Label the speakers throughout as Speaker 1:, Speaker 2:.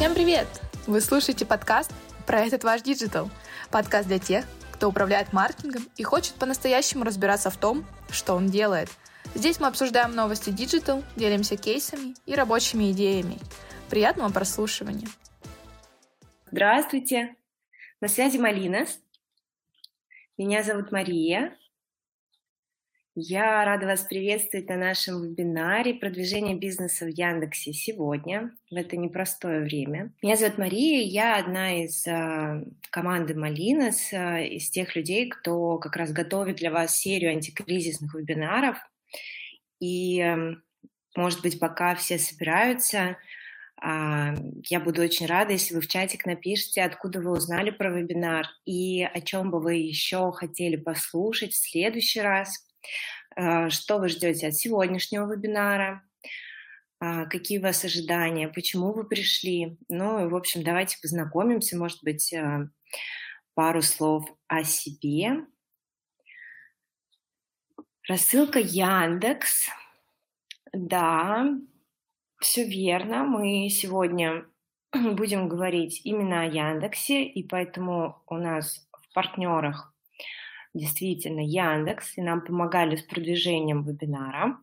Speaker 1: Всем привет! Вы слушаете подкаст про этот ваш digital. Подкаст для тех, кто управляет маркетингом и хочет по-настоящему разбираться в том, что он делает. Здесь мы обсуждаем новости digital, делимся кейсами и рабочими идеями. Приятного прослушивания!
Speaker 2: Здравствуйте! На связи Малинас. Меня зовут Мария. Я рада вас приветствовать на нашем вебинаре «Продвижение бизнеса в Яндексе» сегодня, в это непростое время. Меня зовут Мария, я одна из э, команды Малинос, э, из тех людей, кто как раз готовит для вас серию антикризисных вебинаров. И, может быть, пока все собираются, э, я буду очень рада, если вы в чатик напишите, откуда вы узнали про вебинар и о чем бы вы еще хотели послушать в следующий раз – что вы ждете от сегодняшнего вебинара? А, какие у вас ожидания? Почему вы пришли? Ну, в общем, давайте познакомимся, может быть, э, пару слов о себе. Рассылка Яндекс. Да, все верно. Мы сегодня будем говорить именно о Яндексе, и поэтому у нас в партнерах действительно Яндекс, и нам помогали с продвижением вебинара.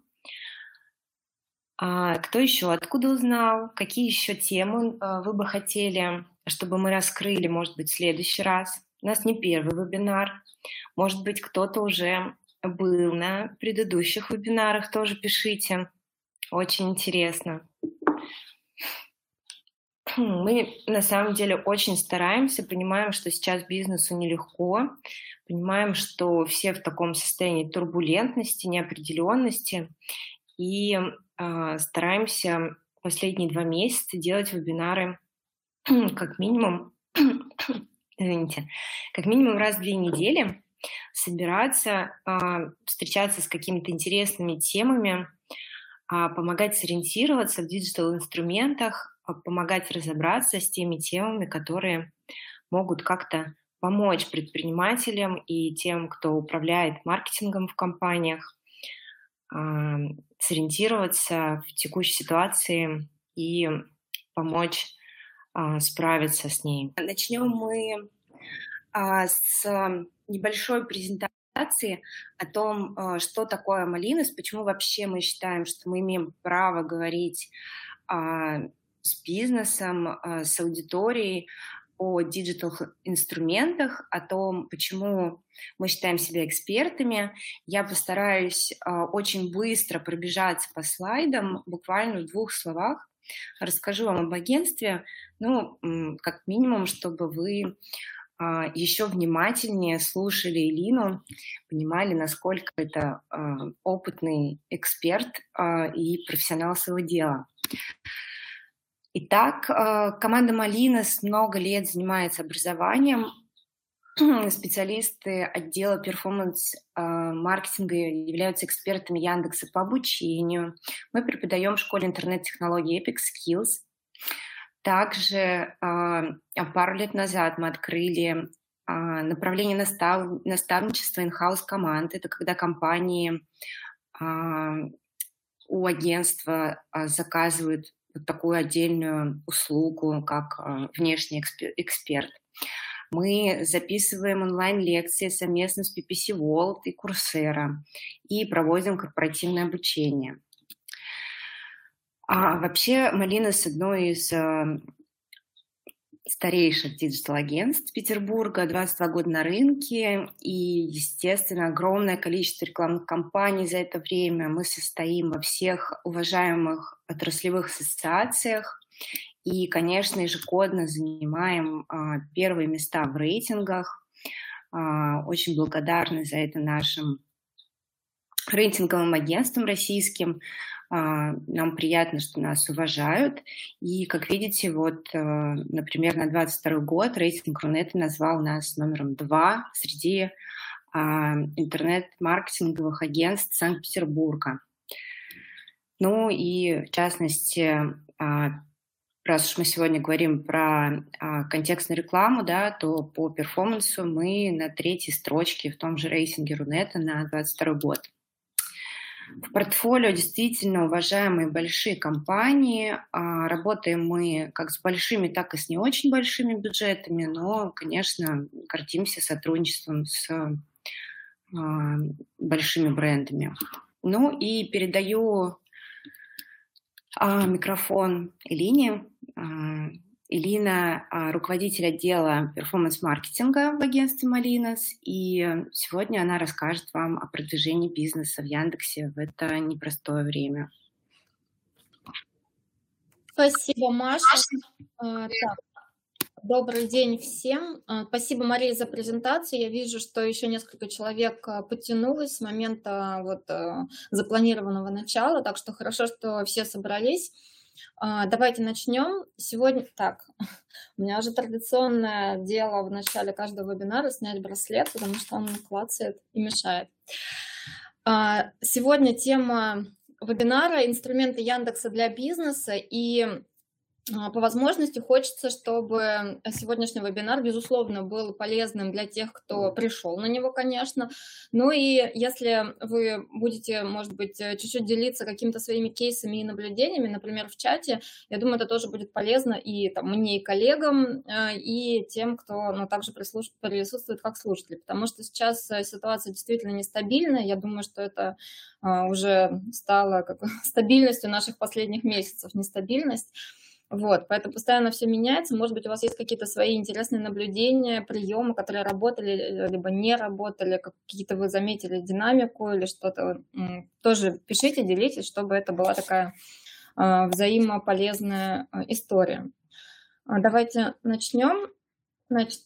Speaker 2: А кто еще? Откуда узнал? Какие еще темы а, вы бы хотели, чтобы мы раскрыли, может быть, в следующий раз? У нас не первый вебинар. Может быть, кто-то уже был на предыдущих вебинарах, тоже пишите. Очень интересно. Мы на самом деле очень стараемся, понимаем, что сейчас бизнесу нелегко, понимаем, что все в таком состоянии турбулентности, неопределенности, и э, стараемся последние два месяца делать вебинары как минимум, извините, как минимум раз в две недели, собираться, э, встречаться с какими-то интересными темами, э, помогать сориентироваться в диджитал-инструментах, помогать разобраться с теми темами, которые могут как-то помочь предпринимателям и тем, кто управляет маркетингом в компаниях, а, сориентироваться в текущей ситуации и помочь а, справиться с ней. Начнем мы а, с небольшой презентации о том, что такое Малинус, почему вообще мы считаем, что мы имеем право говорить с бизнесом, с аудиторией о диджитал-инструментах, о том, почему мы считаем себя экспертами. Я постараюсь э, очень быстро пробежаться по слайдам, буквально в двух словах. Расскажу вам об агентстве, ну, как минимум, чтобы вы э, еще внимательнее слушали Илину, понимали, насколько это опытный эксперт и профессионал своего дела. Итак, э, команда Малинос много лет занимается образованием. Специалисты отдела перформанс-маркетинга являются экспертами Яндекса по обучению. Мы преподаем в школе интернет-технологий Epic Skills. Также э, пару лет назад мы открыли э, направление настав... наставничества in-house команд. Это когда компании у агентства заказывают такую отдельную услугу, как э, внешний эксперт. Мы записываем онлайн-лекции совместно с PPC World и Coursera и проводим корпоративное обучение. А вообще Малинас одно из э, старейших digital-агентств Петербурга, 22 года на рынке, и, естественно, огромное количество рекламных кампаний за это время. Мы состоим во всех уважаемых отраслевых ассоциациях, и, конечно, ежегодно занимаем а, первые места в рейтингах. А, очень благодарны за это нашим рейтинговым агентствам российским. А, нам приятно, что нас уважают. И, как видите, вот, э, например, на 22 год рейтинг Рунета назвал нас номером два среди а, интернет-маркетинговых агентств Санкт-Петербурга. Ну и, в частности, а, раз уж мы сегодня говорим про контекстную рекламу, да, то по перформансу мы на третьей строчке в том же рейтинге Рунета на 22 год. В портфолио действительно уважаемые большие компании. А, работаем мы как с большими, так и с не очень большими бюджетами, но, конечно, гордимся сотрудничеством с а, большими брендами. Ну и передаю а, микрофон Элине. Элина – руководитель отдела перформанс-маркетинга в агентстве «Малинос», и сегодня она расскажет вам о продвижении бизнеса в Яндексе в это непростое время.
Speaker 3: Спасибо, Маша. А, так, добрый день всем. А, спасибо, Мария, за презентацию. Я вижу, что еще несколько человек а, подтянулось с момента вот, запланированного начала, так что хорошо, что все собрались. А, давайте начнем. Сегодня, так, у меня уже традиционное дело в начале каждого вебинара снять браслет, потому что он клацает и мешает. А, сегодня тема вебинара «Инструменты Яндекса для бизнеса» и по возможности хочется, чтобы сегодняшний вебинар, безусловно, был полезным для тех, кто пришел на него, конечно. Ну и если вы будете, может быть, чуть-чуть делиться какими-то своими кейсами и наблюдениями, например, в чате, я думаю, это тоже будет полезно и там, мне, и коллегам, а, и тем, кто ну, также присутствует как слушатели. Потому что сейчас э, ситуация действительно нестабильная. Я думаю, что это а, уже стало как стабильностью наших последних месяцев, нестабильность. Вот, поэтому постоянно все меняется. Может быть, у вас есть какие-то свои интересные наблюдения, приемы, которые работали, э, либо не работали, какие-то вы заметили динамику или что-то. Тоже пишите, делитесь, чтобы это была такая а, взаимополезная а, история. А, давайте начнем. Значит,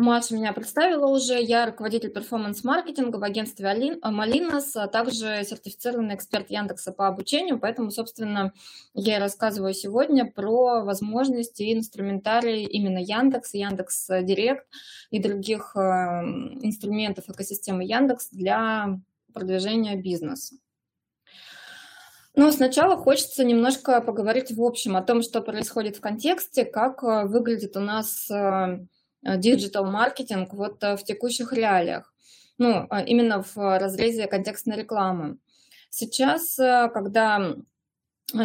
Speaker 3: Маша меня представила уже. Я руководитель перформанс-маркетинга в агентстве Малинос, а также сертифицированный эксперт Яндекса по обучению. Поэтому, собственно, я рассказываю сегодня про возможности и инструментарий именно Яндекс, Яндекс Директ и других э, инструментов экосистемы Яндекс для продвижения бизнеса. Но сначала хочется немножко поговорить в общем о том, что происходит в контексте, как э, выглядит у нас э, Э, digital-маркетинг вот э, в текущих реалиях, ну, а именно в разрезе контекстной рекламы. Сейчас, э, когда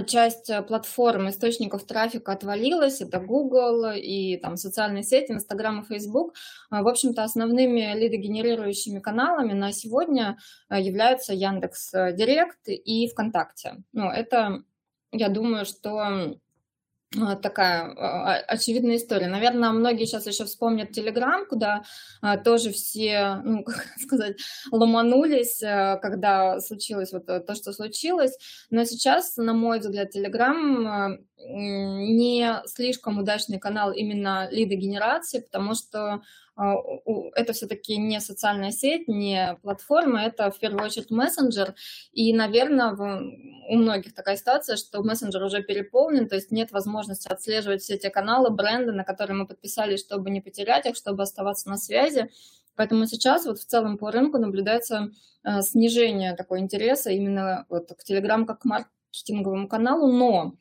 Speaker 3: часть платформ, источников трафика отвалилась, это Google и там социальные сети, Instagram и Facebook, в общем-то, основными лидогенерирующими каналами на сегодня являются Яндекс Директ и ВКонтакте. Ну, это, я думаю, что такая а, очевидная история. Наверное, многие сейчас еще вспомнят Телеграм, куда а, тоже все, ну, как сказать, ломанулись, когда случилось вот то, что случилось. Но сейчас, на мой взгляд, Телеграм не слишком удачный канал именно лидогенерации, потому что а, это все-таки не социальная сеть, не платформа, это в первую очередь мессенджер. И, наверное, у многих такая ситуация, что мессенджер уже переполнен, то есть нет возможности отслеживать все те каналы, бренды, на которые мы подписались, чтобы не потерять их, чтобы оставаться на связи. Поэтому сейчас вот в целом по рынку наблюдается а, снижение такого интереса именно вот к Telegram как к маркетинговому каналу, но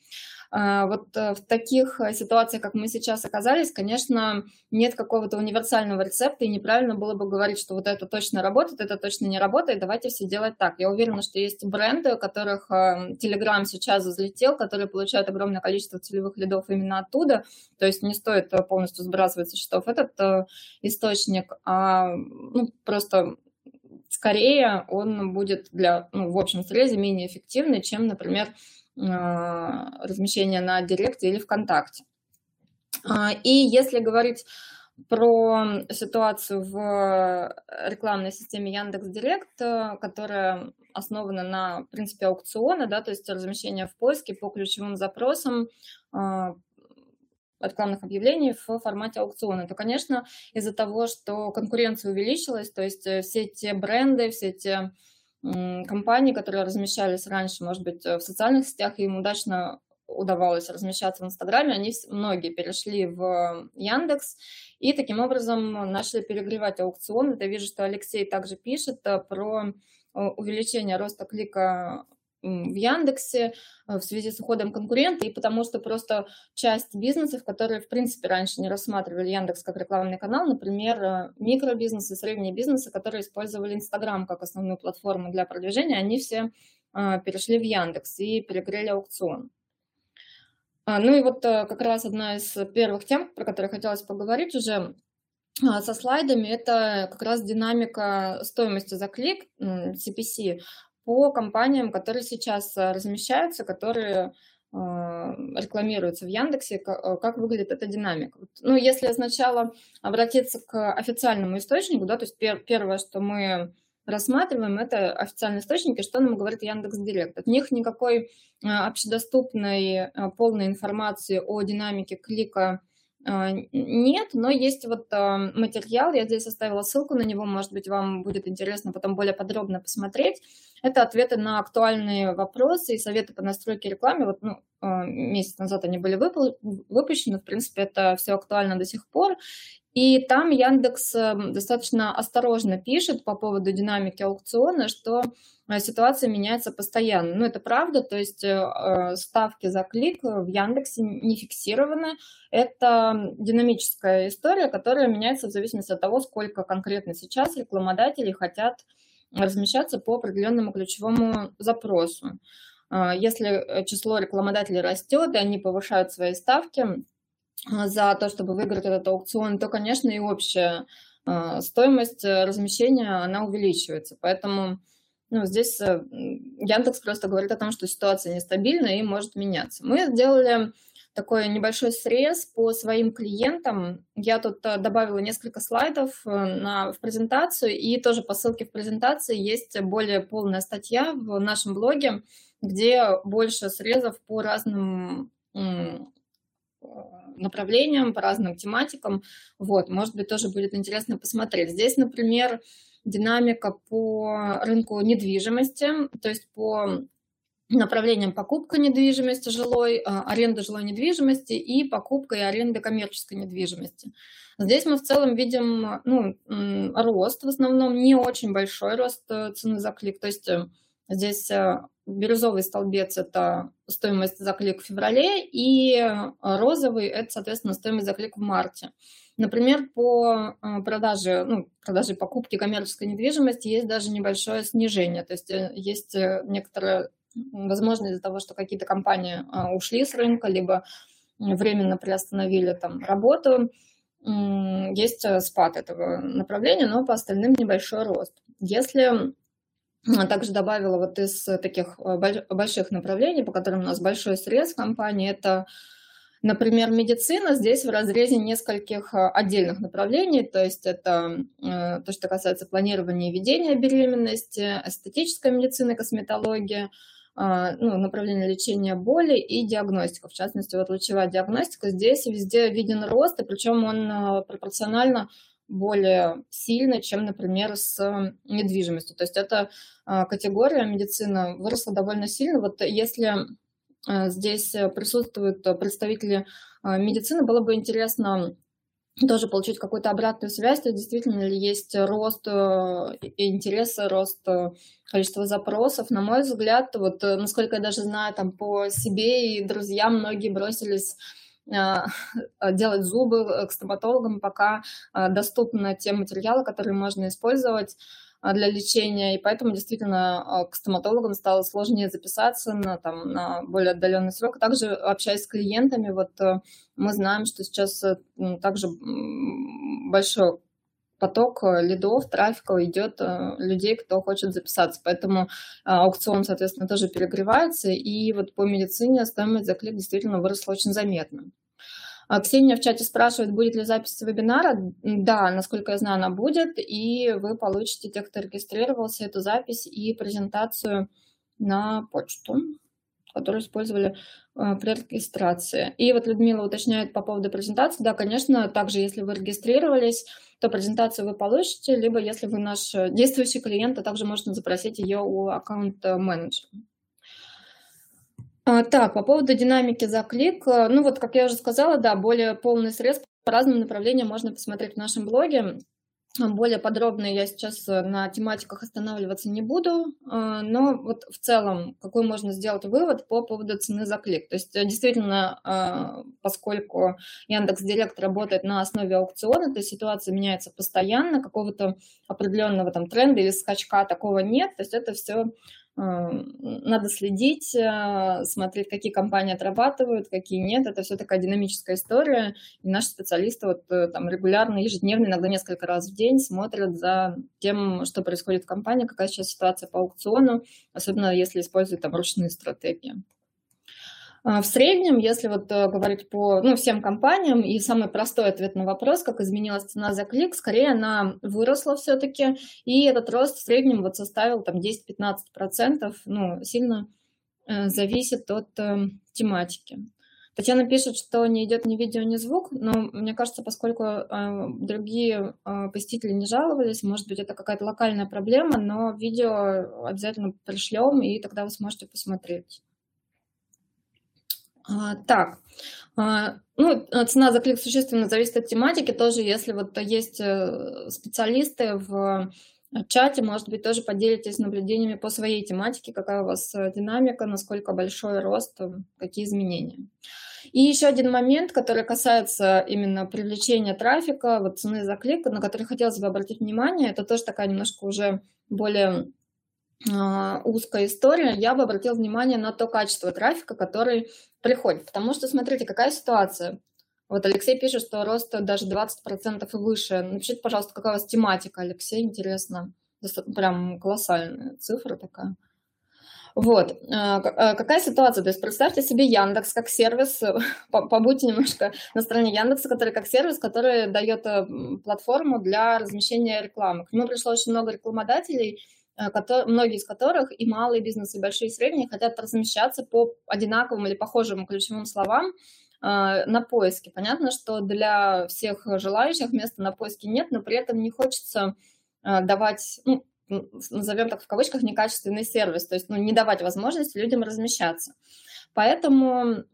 Speaker 3: вот э, в таких э, ситуациях, как мы сейчас оказались, конечно, нет какого-то универсального рецепта, и неправильно было бы говорить, что вот это точно работает, это точно не работает, давайте все делать так. Я уверена, что есть бренды, у которых э, Telegram сейчас взлетел, которые получают огромное количество целевых лидов именно оттуда, то есть не стоит полностью сбрасывать со счетов этот источник, а ну, просто скорее он будет для, ну, в общем срезе менее эффективный, чем, например, а, размещения на Директе или ВКонтакте. А, и если говорить про ситуацию в рекламной системе Яндекс Директ, которая основана на принципе аукциона, да, то есть размещение в поиске по ключевым запросам а, рекламных объявлений в формате аукциона, то, конечно, из-за того, что конкуренция увеличилась, то есть э, все те бренды, все те компании, которые размещались раньше, может быть, в социальных сетях, и им удачно удавалось размещаться в Инстаграме, они многие перешли в Яндекс и таким образом начали перегревать аукцион. Я вижу, что Алексей также пишет э, про э, увеличение роста клика в Яндексе э, в связи с уходом конкурента и потому что просто часть бизнесов, которые, в принципе, раньше не рассматривали Яндекс как рекламный канал, например, э, микробизнесы, средние бизнесы, которые использовали Инстаграм как основную платформу для продвижения, они все перешли в Яндекс и перегрели аукцион. Ну и вот как раз одна из первых тем, про которые хотелось поговорить уже со слайдами, это как раз динамика стоимости за клик CPC по компаниям, которые сейчас размещаются, которые а, рекламируется в Яндексе, э, как выглядит эта динамика. Ну, если сначала обратиться к официальному источнику, да, то есть пер, первое, что мы рассматриваем, это официальные источники, что нам говорит Яндекс Директ. От них никакой общедоступной полной информации о динамике клика нет, но есть вот материал, я здесь оставила ссылку на него, может быть, вам будет интересно потом более подробно посмотреть. Это ответы на актуальные вопросы и советы по настройке рекламы. Вот ну, а, месяц назад они были выпущены, в принципе, это все актуально до сих пор. И там Яндекс эм, достаточно осторожно пишет по поводу динамики аукциона, что э, ситуация меняется постоянно. Ну, это правда, то есть э, ставки за клик в Яндексе не фиксированы. Это динамическая история, которая меняется в зависимости от того, сколько конкретно сейчас рекламодатели хотят размещаться по определенному ключевому запросу. Если э, число рекламодателей растет, и они повышают свои ставки за то, чтобы выиграть этот аукцион, то, конечно, и общая а, стоимость э, размещения, она увеличивается. Поэтому ну, здесь э, Яндекс просто говорит о том, что ситуация нестабильна и может меняться. Мы сделали такой небольшой срез по своим клиентам. Я тут э, добавила несколько слайдов э, на, в презентацию, и тоже по ссылке в презентации есть более полная статья в нашем блоге, где больше срезов по разным э, направлениям, по разным тематикам. Вот, может быть, тоже будет интересно посмотреть. Здесь, например, динамика по рынку недвижимости, то есть по направлением покупка недвижимости жилой, а, аренда жилой недвижимости и покупка и аренда коммерческой недвижимости. Здесь мы в целом видим ну, рост, в основном не очень большой рост э, цены за клик. То есть э, здесь э, бирюзовый столбец – это стоимость за клик в феврале, и розовый – это, соответственно, стоимость за клик в марте. Например, по продаже, ну, продаже покупки коммерческой недвижимости есть даже небольшое снижение. То есть есть некоторое Возможно, из-за того, что какие-то компании ушли с рынка, либо временно приостановили там работу, есть э, спад этого направления, но по остальным небольшой рост. Если также добавила вот из таких э, больших направлений, по которым у нас большой срез компании, это, например, медицина. Здесь в разрезе нескольких э, отдельных направлений, то есть это то, что касается планирования и ведения беременности, эстетическая медицина, косметология – а, ну, направление лечения боли и диагностика. В частности, вот лучевая диагностика, здесь везде виден рост, и причем он а, пропорционально более сильный, чем, например, с недвижимостью. То есть эта а, категория медицины выросла довольно сильно. Вот если здесь присутствуют представители медицины, было бы интересно тоже получить какую-то обратную связь, действительно ли есть рост э, интереса, рост количества запросов. На мой взгляд, вот э, насколько я даже знаю, там по себе и друзьям многие бросились делать зубы к стоматологам, пока доступны те материалы, которые можно использовать а, для лечения, и поэтому действительно а, к стоматологам стало сложнее записаться на, там, на более отдаленный срок. Также общаясь с клиентами, вот э, мы знаем, что сейчас э, также большой поток э, лидов, трафика идет людей, кто хочет записаться. Поэтому аукцион, соответственно, тоже перегревается. И вот по медицине стоимость за клик действительно выросла очень заметно. А Ксения в чате спрашивает, будет ли запись вебинара. Да, насколько я знаю, она будет, и вы получите, те, кто регистрировался, эту запись и презентацию на почту, которую использовали э, при регистрации. И вот Людмила уточняет по поводу презентации. Да, конечно, также, если вы регистрировались, то презентацию вы получите, либо если вы наш действующий клиент, то также можно запросить ее у аккаунт-менеджера. А, так, по поводу динамики за клик, э, ну вот, как я уже сказала, да, более полный срез по разным направлениям можно посмотреть в нашем блоге. Более подробно я сейчас э, на тематиках останавливаться не буду, э, но вот в целом какой можно сделать вывод по поводу цены за клик. То есть действительно, поскольку Яндекс Директ работает на основе аукциона, то ситуация меняется постоянно, какого-то определенного там тренда или скачка такого нет, то есть это все надо следить, смотреть, какие компании отрабатывают, какие нет. Это все такая динамическая история. И наши специалисты вот там регулярно, ежедневно, иногда несколько раз в день смотрят за тем, что происходит в компании, какая сейчас ситуация по аукциону, особенно если используют там ручные стратегии. А, в среднем, если вот э, говорить по ну, всем компаниям, и самый простой ответ на вопрос, как изменилась цена за клик, скорее она выросла все-таки, и этот рост в среднем вот составил там 10-15%, ну, сильно э, зависит от э, тематики. Татьяна пишет, что не идет ни видео, ни звук, но мне кажется, поскольку э, другие э, посетители не жаловались, может быть, это какая-то локальная проблема, но видео обязательно пришлем, и тогда вы сможете посмотреть. А, так, а, ну, цена за клик существенно зависит от тематики. Тоже, если вот есть э, специалисты в чате, может быть, тоже поделитесь наблюдениями по своей тематике, какая у вас э, динамика, насколько большой рост, э, какие изменения. И еще один момент, который касается именно привлечения трафика, вот цены за клик, на который хотелось бы обратить внимание, это тоже такая немножко уже более а, узкая история, я бы обратила внимание на то качество трафика, который приходит. Потому что, смотрите, какая ситуация. Вот Алексей пишет, что рост даже 20% и выше. Напишите, пожалуйста, какая у вас тематика, Алексей, интересно. Прям колоссальная цифра такая. Вот. А, а, какая ситуация? То есть представьте себе Яндекс как сервис, побудьте немножко на стороне Яндекса, который как сервис, который дает э, платформу для размещения рекламы. К нему пришло очень много рекламодателей, многие из которых и малые бизнесы, и большие, и средние хотят размещаться по одинаковым или похожим ключевым словам э, на поиске. Понятно, что для всех желающих места на поиске нет, но при этом не хочется э, давать, ну, назовем так в кавычках, некачественный сервис, то есть ну, не давать возможности людям размещаться. Поэтому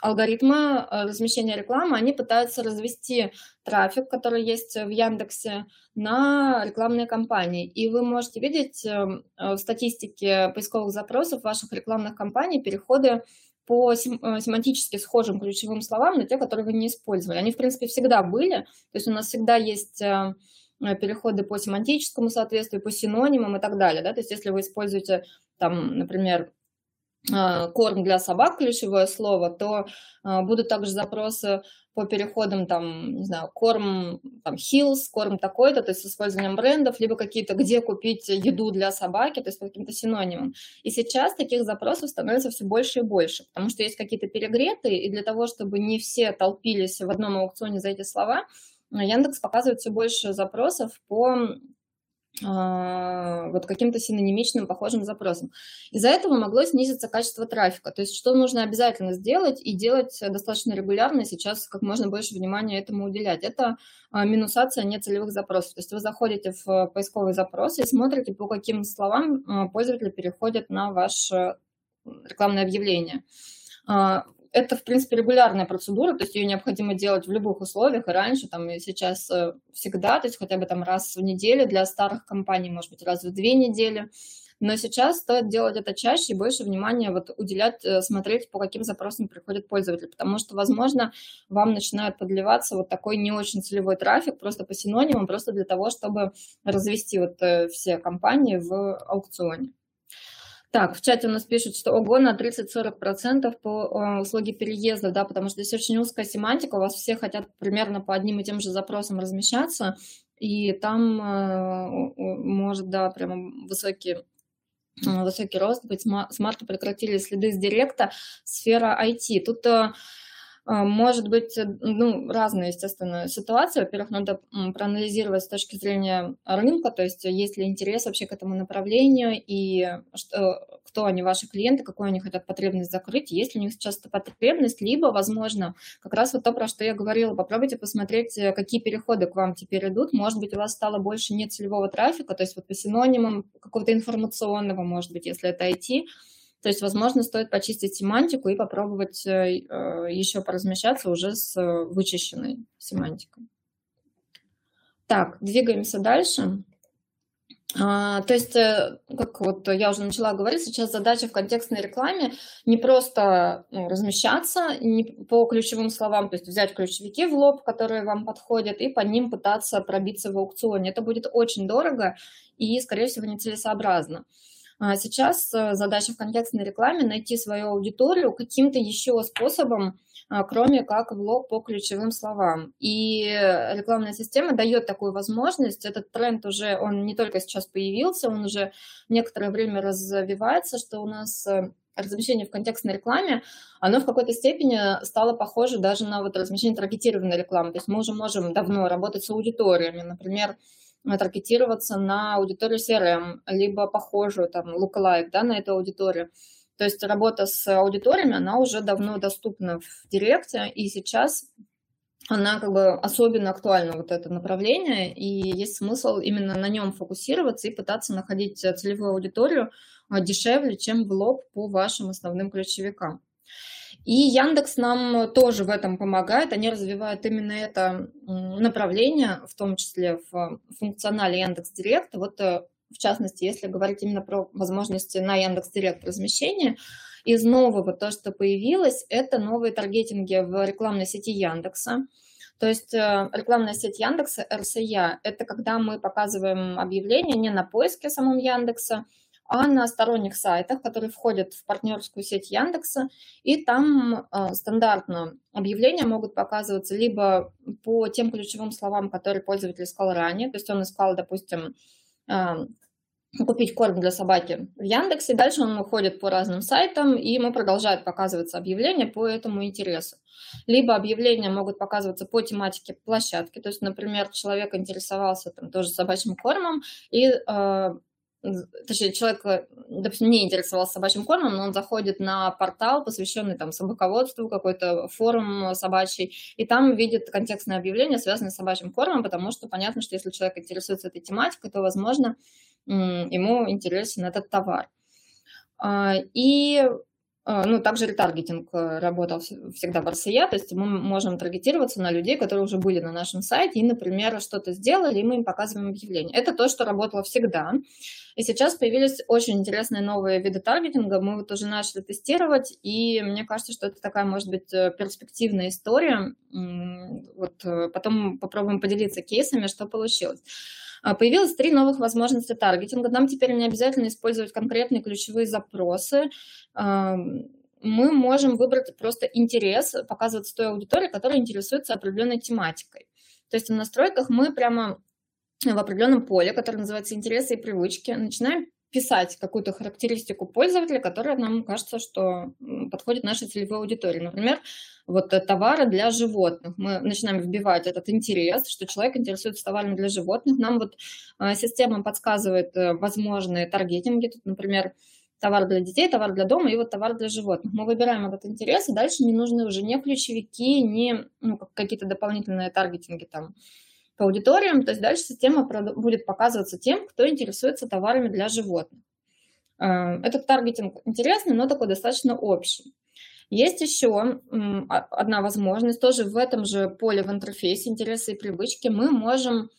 Speaker 3: алгоритмы э, размещения рекламы, они пытаются развести трафик, который есть в Яндексе, на рекламные кампании. И вы можете видеть эм, в статистике поисковых запросов ваших рекламных кампаний переходы по э, семантически схожим ключевым словам на те, которые вы не использовали. Они, в принципе, всегда были. То есть у нас всегда есть э, переходы по семантическому соответствию, по синонимам и так далее. Да? То есть если вы используете, там, например, корм для собак, ключевое слово, то а, будут также запросы по переходам, там, не знаю, корм, там, Hills, корм такой-то, то есть с использованием брендов, либо какие-то, где купить еду для собаки, то есть по каким-то синонимам. И сейчас таких запросов становится все больше и больше, потому что есть какие-то перегретые, и для того, чтобы не все толпились в одном аукционе за эти слова, Яндекс показывает все больше запросов по вот каким-то синонимичным, похожим запросам. Из-за этого могло снизиться качество трафика. То есть что нужно обязательно сделать и делать достаточно регулярно, сейчас как можно больше внимания этому уделять. Это а, минусация нецелевых запросов. То есть вы заходите в поисковый запрос и смотрите, по каким словам а, пользователи переходят на ваше рекламное объявление это, в принципе, регулярная процедура, то есть ее необходимо делать в любых условиях, и раньше, там, и сейчас э, всегда, то есть хотя бы там раз в неделю, для старых компаний, может быть, раз в две недели, но сейчас стоит делать это чаще и больше внимания вот уделять, э, смотреть, по каким запросам приходят пользователи, потому что, возможно, вам начинает подливаться вот такой не очень целевой трафик просто по синонимам, просто для того, чтобы развести вот э, все компании в аукционе. Так, в чате у нас пишут, что ого, на 30-40% по э, услуге переезда, да, потому что здесь очень узкая семантика, у вас все хотят примерно по одним и тем же запросам размещаться, и там э, может, да, прямо высокий высокий рост быть. С марта прекратили следы с директа, сфера IT. Тут э, может быть, э, ну, разные, естественно, ситуации. Во-первых, надо проанализировать с точки зрения рынка, то есть есть ли интерес вообще к этому направлению, и что, кто они, ваши клиенты, какую они хотят потребность закрыть, есть ли у них сейчас эта потребность, либо, возможно, как раз вот то, про что я говорила, попробуйте посмотреть, э, какие переходы к вам теперь идут. Может быть, у вас стало больше нет целевого трафика, то есть вот по синонимам какого-то информационного, может быть, если это IT, то есть, возможно, стоит почистить семантику и попробовать э, э, еще поразмещаться уже с э, вычищенной семантикой. Так, двигаемся дальше. А, то есть, как вот я уже начала говорить, сейчас задача в контекстной рекламе не просто ну, размещаться не по ключевым словам, то есть взять ключевики в лоб, которые вам подходят, и по ним пытаться пробиться в аукционе. Это будет очень дорого и, скорее всего, нецелесообразно. А сейчас э, задача в контекстной рекламе найти свою аудиторию каким-то еще способом, а, кроме как влог по ключевым словам. И рекламная система дает такую возможность. Этот тренд уже, он не только сейчас появился, он уже некоторое время развивается, что у нас э, размещение в контекстной рекламе, оно в какой-то степени стало похоже даже на вот размещение таргетированной рекламы. То есть мы уже можем давно работать с аудиториями. Например, таргетироваться на аудиторию CRM, либо похожую, там, lookalike, да, на эту аудиторию. То есть работа с аудиториями, она уже давно доступна в Директе, и сейчас она как бы особенно актуальна, вот это направление, и есть смысл именно на нем фокусироваться и пытаться находить целевую аудиторию а, дешевле, чем в лоб по вашим основным ключевикам. И Яндекс нам тоже в этом помогает. Они развивают именно это направление, в том числе в функционале Яндекс Директ. Вот э, в частности, если говорить именно про возможности на Яндекс Директ размещения, из нового то, что появилось, это новые таргетинги в рекламной сети Яндекса. То есть э, рекламная сеть Яндекса, РСЯ, это когда мы показываем объявление не на поиске самом Яндекса, а на сторонних сайтах, которые входят в партнерскую сеть Яндекса, и там э, стандартно объявления могут показываться либо по тем ключевым словам, которые пользователь искал ранее, то есть он искал, допустим, э, купить корм для собаки в Яндексе, дальше он уходит по разным сайтам, и ему продолжают показываться объявления по этому интересу. Либо объявления могут показываться по тематике площадки, то есть, например, человек интересовался там тоже собачьим кормом, и э, точнее, человек, э, допустим, не интересовался собачьим кормом, но он заходит на портал, посвященный там собаководству, какой-то форум собачий, и там видит контекстное объявление, связанное с собачьим кормом, потому что понятно, что если человек интересуется этой тематикой, то, возможно, ему интересен этот товар. А, и ну, также ретаргетинг э, работал всегда в RCA, то есть мы можем таргетироваться на людей, которые уже были на нашем сайте и, например, что-то сделали, и мы им показываем объявление. Это то, что работало всегда. И сейчас появились очень интересные новые виды таргетинга, мы вот уже начали тестировать, и мне кажется, что это такая, может быть, э, перспективная история. Вот э, потом попробуем поделиться кейсами, что получилось. А, появилось три новых возможности таргетинга. Нам теперь не обязательно использовать конкретные ключевые запросы. Мы можем выбрать просто интерес, показывать той аудитории, которая интересуется определенной тематикой. То есть в настройках мы прямо в определенном поле, которое называется интересы и привычки, начинаем писать какую-то характеристику пользователя, которая нам кажется, что подходит нашей целевой аудитории. Например, вот товары для животных. Мы начинаем вбивать этот интерес, что человек интересуется товарами для животных. Нам вот а, система подсказывает э, возможные таргетинги. Тут, например, товар для детей, товар для дома и вот товар для животных. Мы выбираем этот интерес, и дальше не нужны уже ни ключевики, ни ну, какие-то дополнительные таргетинги там по аудиториям, то есть дальше система будет показываться тем, кто интересуется товарами для животных. Э, этот таргетинг интересный, но такой достаточно общий. Есть еще одна возможность, тоже в этом же поле в интерфейсе интересы и привычки мы можем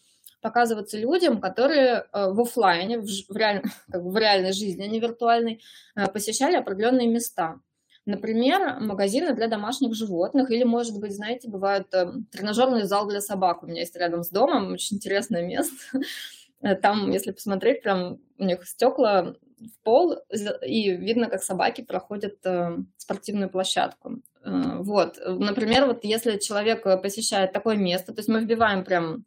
Speaker 3: показываться людям, которые э, в офлайне, в, реаль, как бы в реальной жизни, а не виртуальной, э, посещали определенные места. Например, магазины для домашних животных или, может быть, знаете, бывает э, тренажерный зал для собак. У меня есть рядом с домом, очень интересное место. Там, если посмотреть, прям у них стекла в пол, и видно, как собаки проходят э, спортивную площадку. Э, вот, например, вот если человек посещает такое место, то есть мы вбиваем прям,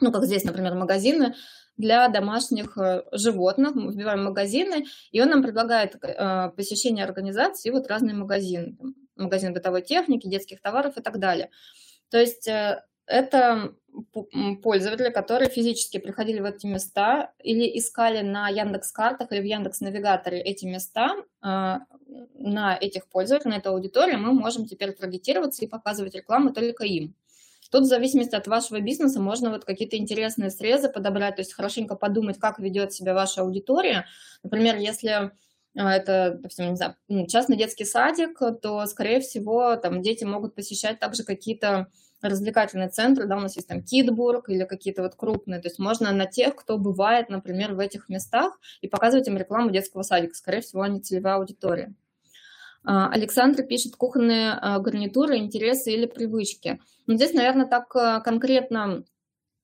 Speaker 3: ну, как здесь, например, магазины, для домашних э, животных. Мы вбиваем магазины, и он нам предлагает э, посещение организации, вот разные магазины. Магазин бытовой техники, детских товаров и так далее. То есть э, это пользователи, которые физически приходили в эти места или искали на Яндекс картах или в Яндекс навигаторе эти места на этих пользователей, на эту аудиторию, мы можем теперь таргетироваться и показывать рекламу только им. Тут в зависимости от вашего бизнеса можно вот какие-то интересные срезы подобрать, то есть хорошенько подумать, как ведет себя ваша аудитория. Например, если а, это, допустим, не знаю, частный детский садик, то, скорее всего, там дети могут посещать также какие-то развлекательные центры, да, у нас есть там Китбург или какие-то вот крупные, то есть можно на тех, кто бывает, например, в этих местах и показывать им рекламу детского садика, скорее всего, они целевая аудитория. А, Александр пишет кухонные а, гарнитуры, интересы или привычки. Но ну, здесь, наверное, так а, конкретно,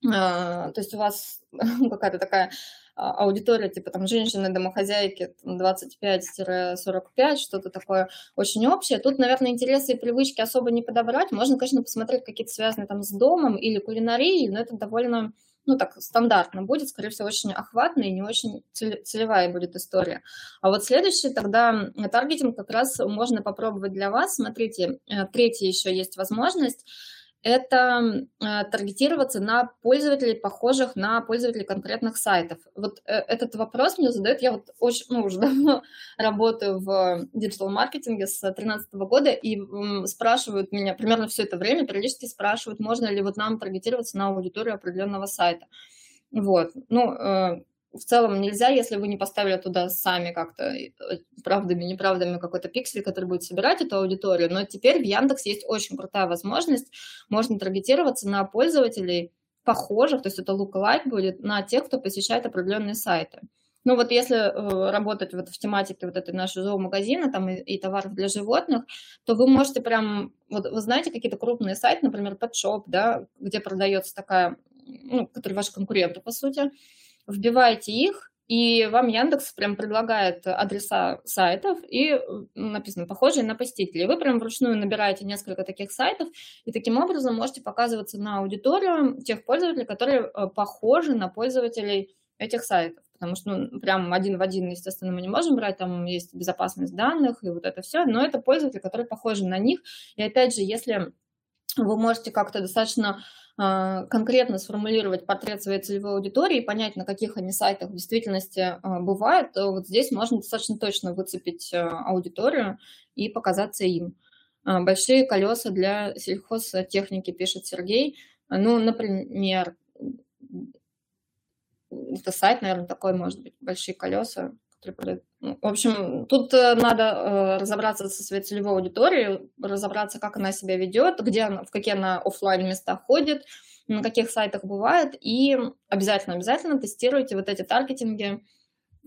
Speaker 3: то есть у вас какая-то такая аудитория, типа там женщины-домохозяйки 25-45, что-то такое очень общее. Тут, наверное, интересы и привычки особо не подобрать. Можно, конечно, посмотреть какие-то связанные там с домом или кулинарией, но это довольно ну, так, стандартно будет, скорее всего, очень охватная и не очень целевая будет история. А вот следующий тогда таргетинг как раз можно попробовать для вас. Смотрите, э, третья еще есть возможность – это э, таргетироваться на пользователей, похожих на пользователей конкретных сайтов. Вот э, этот вопрос мне задают, я вот очень, ну, уже давно работаю в диджитал-маркетинге с 2013 года, и спрашивают меня примерно все это время, периодически спрашивают, можно ли вот нам таргетироваться на аудиторию определенного сайта. Вот, ну, э, в целом нельзя, если вы не поставили туда сами как-то э, правдами, неправдами какой-то пиксель, который будет собирать эту аудиторию. Но теперь в Яндекс есть очень крутая возможность. Можно таргетироваться на пользователей похожих, то есть это lookalike будет на тех, кто посещает определенные сайты. Ну вот если э, работать вот в тематике вот этой нашей зоомагазина там и, и товаров для животных, то вы можете прям, вот вы знаете какие-то крупные сайты, например, Pet Shop, да, где продается такая, ну, который ваши конкуренты, по сути, вбиваете их, и вам Яндекс прям предлагает адреса сайтов и написано похожие на посетителей. Вы прям вручную набираете несколько таких сайтов и таким образом можете показываться на аудиторию тех пользователей, которые э, похожи на пользователей этих сайтов. Потому что ну, прям один в один, естественно, мы не можем брать, там есть безопасность данных и вот это все, но это пользователи, которые похожи на них. И опять же, если вы можете как-то достаточно а, конкретно сформулировать портрет своей целевой аудитории и понять, на каких они сайтах в действительности а, бывают, то вот здесь можно достаточно точно выцепить а, аудиторию и показаться им. Большие колеса для сельхозтехники, пишет Сергей. Ну, например, это сайт, наверное, такой может быть, большие колеса. Ну, в общем, тут э, надо э, разобраться со своей целевой аудиторией, разобраться, как она себя ведет, где она, в какие она офлайн места ходит, на каких сайтах бывает, и обязательно-обязательно тестируйте вот эти таргетинги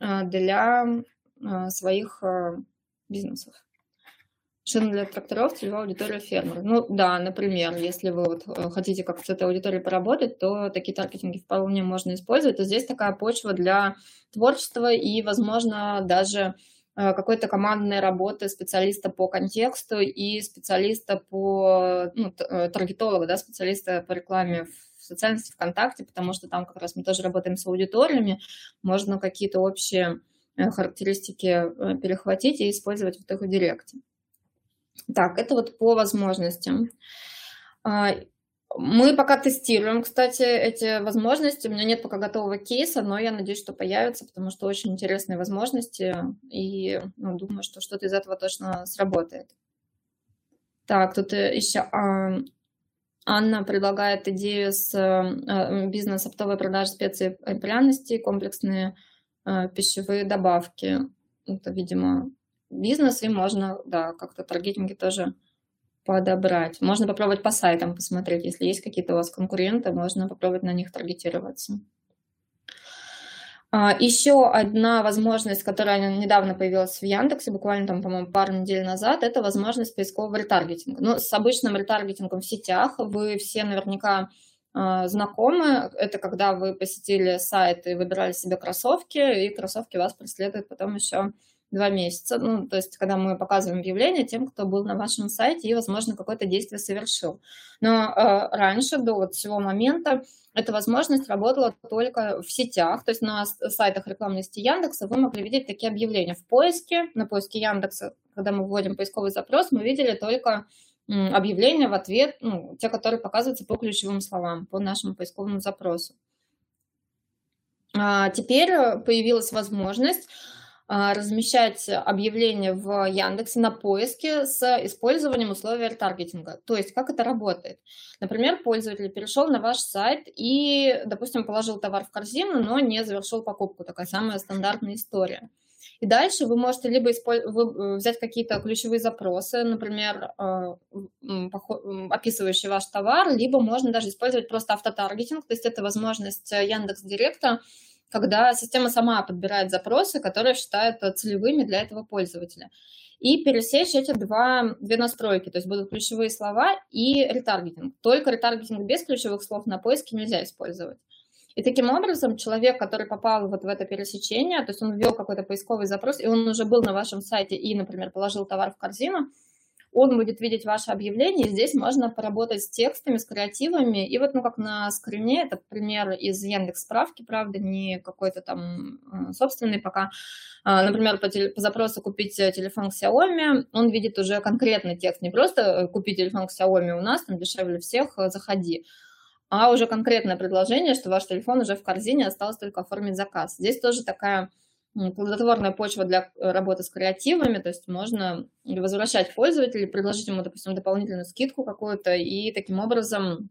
Speaker 3: э, для своих бизнесов. Шины для тракторов, целевая аудитория фермеров. Ну да, например, если вы вот э, хотите как с этой аудиторией поработать, то такие таргетинги вполне можно использовать. То здесь такая почва для творчества и, возможно, даже э, какой-то командной работы специалиста по контексту и специалиста по, ну, э, таргетолога, да, специалиста по рекламе в социальной сети ВКонтакте, потому что там как раз мы тоже работаем с аудиториями, можно какие-то общие характеристики перехватить и использовать в их директе. Так, это вот по возможностям. А, мы пока тестируем, кстати, эти возможности. У меня нет пока готового кейса, но я надеюсь, что появятся, потому что очень интересные возможности, и ну, думаю, что что-то из этого точно сработает. Так, тут еще а, Анна предлагает идею с а, бизнес оптовой продажи специй и пряностей, комплексные пищевые добавки. Это, видимо, бизнес, и можно, да, как-то таргетинги тоже подобрать. Можно попробовать по сайтам посмотреть, если есть какие-то у вас конкуренты, можно попробовать на них таргетироваться. А, Еще одна возможность, которая недавно появилась в Яндексе, буквально там, по-моему, пару недель назад, это возможность поискового ретаргетинга. Ну, с обычным ретаргетингом в сетях вы все наверняка а, знакомы. Это когда вы посетили сайт и выбирали себе кроссовки, и кроссовки вас преследуют потом еще два месяца. Ну, то есть, когда мы показываем объявление тем, кто был на вашем сайте и, возможно, какое-то действие совершил. Но э, раньше, до вот всего момента, эта возможность работала только в сетях, то есть на сайтах рекламной сети Яндекса вы могли видеть такие объявления в поиске, на поиске Яндекса, когда мы вводим поисковый запрос, мы видели только объявления в ответ, ну, те, которые показываются по ключевым словам, по нашему поисковому запросу. А теперь появилась возможность размещать объявления в Яндексе на поиске с использованием условий ретаргетинга. То есть как это работает? Например, пользователь перешел на ваш сайт и, допустим, положил товар в корзину, но не завершил покупку. Такая самая стандартная история. И дальше вы можете либо э, взять какие-то ключевые запросы, например, э, описывающие ваш товар, либо можно даже использовать просто автотаргетинг, то есть это возможность Яндекс Директа, когда система сама подбирает запросы, которые считает целевыми для этого пользователя. И пересечь эти два, две настройки, то есть будут ключевые слова и ретаргетинг. Только ретаргетинг без ключевых слов на поиске нельзя использовать. И таким образом человек, который попал вот в это пересечение, то есть он ввел какой-то поисковый запрос, и он уже был на вашем сайте и, например, положил товар в корзину, он будет видеть ваше объявление, здесь можно поработать с текстами, с креативами. И вот, ну, как на скрине, это пример из Яндекс справки, правда, не какой-то там э, собственный пока. А, например, по, теле, по запросу «купить телефон Xiaomi», он видит уже конкретный текст, не просто э, «купить телефон Xiaomi у нас, там дешевле всех, э, заходи», а уже конкретное предложение, что ваш телефон уже в корзине, осталось только оформить заказ. Здесь тоже такая плодотворная почва для работы с креативами, то есть можно возвращать пользователя, предложить ему, допустим, дополнительную скидку какую-то и таким образом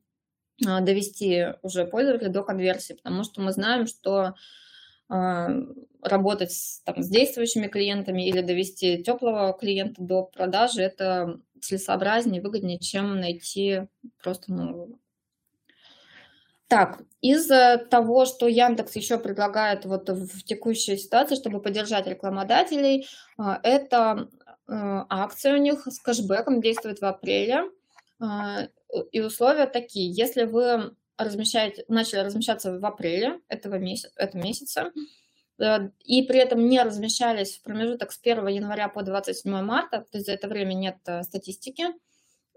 Speaker 3: а, довести уже пользователя до конверсии, потому что мы знаем, что а, работать с, там, с действующими клиентами или довести теплого клиента до продажи, это целесообразнее, выгоднее, чем найти просто нового. Так, из того, что Яндекс еще предлагает вот в текущей ситуации, чтобы поддержать рекламодателей, а, это а, акция у них с кэшбэком действует в апреле. А, и условия такие. Если вы размещаете, начали размещаться в апреле этого месяца, этого месяца э, и при этом не размещались в промежуток с 1 января по 27 марта, то есть за это время нет э, статистики,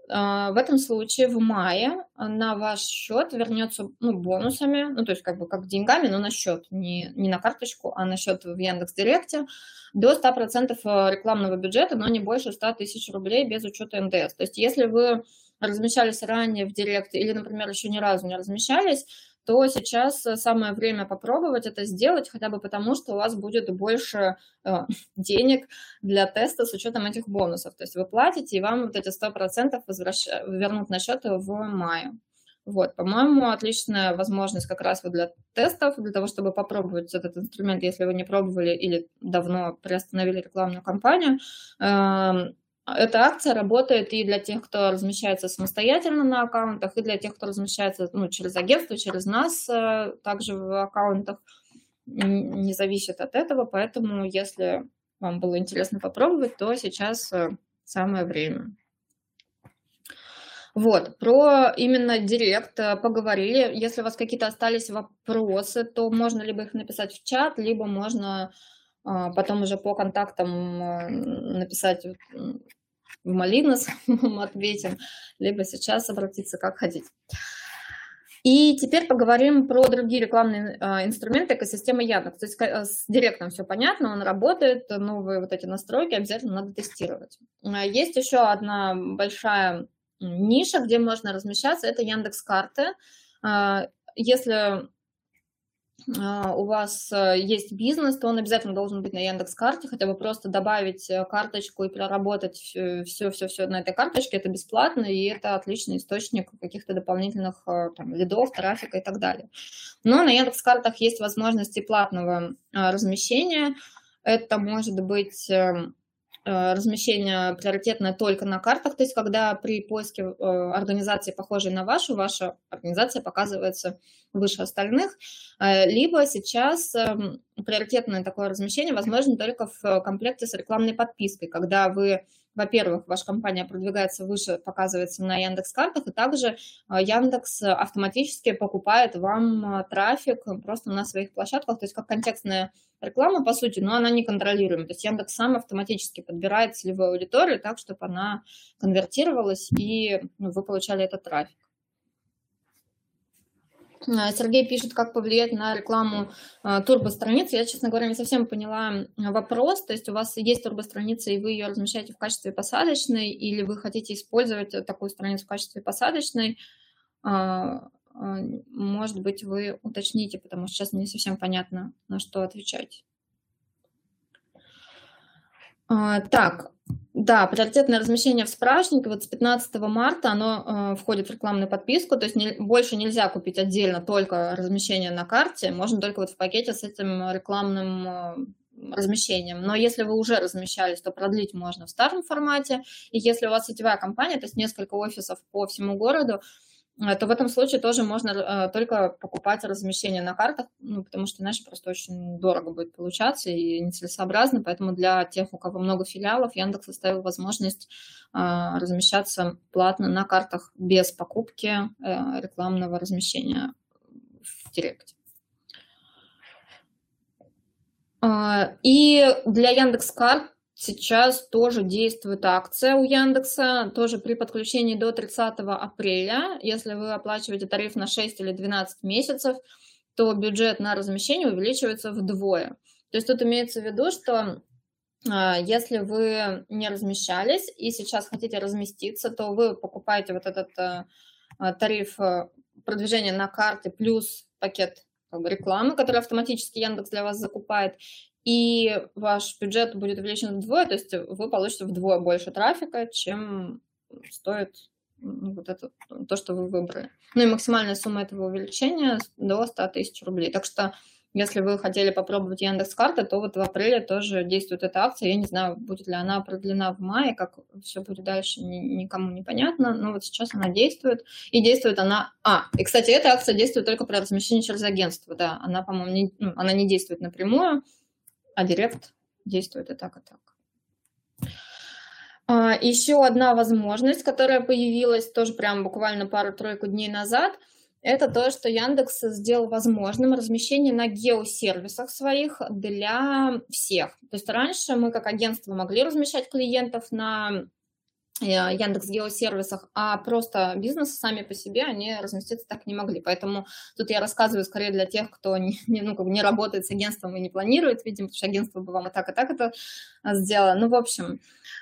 Speaker 3: в этом случае в мае на ваш счет вернется ну, бонусами, ну то есть как бы как деньгами, но на счет, не, не на карточку, а на счет в Яндекс Директе до 100% э, рекламного бюджета, но не больше 100 тысяч рублей без учета НДС. То есть если вы размещались ранее в Директе или, например, еще ни разу не размещались, то сейчас э, самое время попробовать это сделать, хотя бы потому, что у вас будет больше э, денег для теста с учетом этих бонусов. То есть вы платите, и вам вот эти 100% возвращ... вернут на счет в мае. Вот, по-моему, отличная возможность как раз вот для тестов, для того, чтобы попробовать этот инструмент, если вы не пробовали или давно приостановили рекламную кампанию. Эм, эта акция работает и для тех, кто размещается самостоятельно на аккаунтах, и для тех, кто размещается ну, через агентство, через нас э, также в аккаунтах. Не зависит от этого, поэтому если вам было интересно попробовать, то сейчас э, самое время. Вот, про именно директ э, поговорили. Если у вас какие-то остались вопросы, то можно либо их написать в чат, либо можно потом уже по контактам написать в Малинос мы ответим, либо сейчас обратиться, как хотите. И теперь поговорим про другие рекламные э, инструменты экосистемы Яндекс. То есть э, с директом все понятно, он работает, новые вот эти настройки обязательно надо тестировать. А есть еще одна большая ниша, где можно размещаться, это Яндекс карты. Если у вас э, есть бизнес, то он обязательно должен быть на Яндекс карте, хотя бы просто добавить э, карточку и проработать все-все-все на этой карточке, это бесплатно, и это отличный источник каких-то дополнительных э, там, лидов, трафика и так далее. Но на Яндекс картах есть возможности платного размещения, это может быть эм, размещение приоритетное только на картах, то есть когда при поиске э, организации, похожей на вашу, ваша организация показывается выше остальных, э, либо сейчас эм, приоритетное такое размещение возможно только в комплекте с рекламной подпиской, когда вы во-первых, ваша компания продвигается выше, показывается на Яндекс картах, и также Яндекс автоматически покупает вам трафик просто на своих площадках, то есть как контекстная реклама, по сути, но она не контролируема. То есть Яндекс сам автоматически подбирает целевую аудиторию так, чтобы она конвертировалась, и ну, вы получали этот трафик. А, Сергей пишет, как повлиять на рекламу а, турбостраницы. Я, честно говоря, не совсем поняла вопрос. То есть у вас есть турбостраница, и вы ее размещаете в качестве посадочной, или вы хотите использовать такую страницу в качестве посадочной? Может быть, вы уточните, потому что сейчас не совсем понятно, на что отвечать. Так, да, приоритетное размещение в справочнике вот с 15 марта оно э, входит в рекламную подписку, то есть не, больше нельзя купить отдельно только размещение на карте, можно только вот в пакете с этим рекламным э, размещением. Но если вы уже размещались, то продлить можно в старом формате. И если у вас сетевая компания, то есть несколько офисов по всему городу, то в этом случае тоже можно э, только покупать размещение на картах, ну, потому что иначе просто очень дорого будет получаться и нецелесообразно. Поэтому для тех, у кого много филиалов, Яндекс оставил возможность э, размещаться платно на картах без покупки рекламного размещения в Директе. И для Яндекс.Карт Сейчас тоже действует акция у Яндекса, тоже при подключении до 30 апреля. Если вы оплачиваете тариф на 6 или 12 месяцев, то бюджет на размещение увеличивается вдвое. То есть тут имеется в виду, что а, если вы не размещались и сейчас хотите разместиться, то вы покупаете вот этот а, а, тариф продвижения на карте плюс пакет рекламы, который автоматически Яндекс для вас закупает, и ваш бюджет будет увеличен вдвое, то есть вы получите вдвое больше трафика, чем стоит вот это, то, что вы выбрали. Ну и максимальная сумма этого увеличения до 100 тысяч рублей. Так что если вы хотели попробовать Яндекс карты, то вот в апреле тоже действует эта акция. Я не знаю, будет ли она продлена в мае, как все будет дальше, никому не понятно. Но вот сейчас она действует. И действует она... А, и, кстати, эта акция действует только при размещении через агентство. Да, она, по-моему, не, ну, она не действует напрямую а Директ действует и так, и так. А, еще одна возможность, которая появилась тоже прям буквально пару-тройку дней назад, это то, что Яндекс сделал возможным размещение на геосервисах своих для всех. То есть раньше мы как агентство могли размещать клиентов на Яндекс Геосервисах, а просто бизнесы сами по себе, они разместиться так не могли. Поэтому тут я рассказываю скорее для тех, кто не, ну, как бы не работает с агентством и не планирует, видимо, потому что агентство бы вам и так, и так это сделало. Ну, в общем,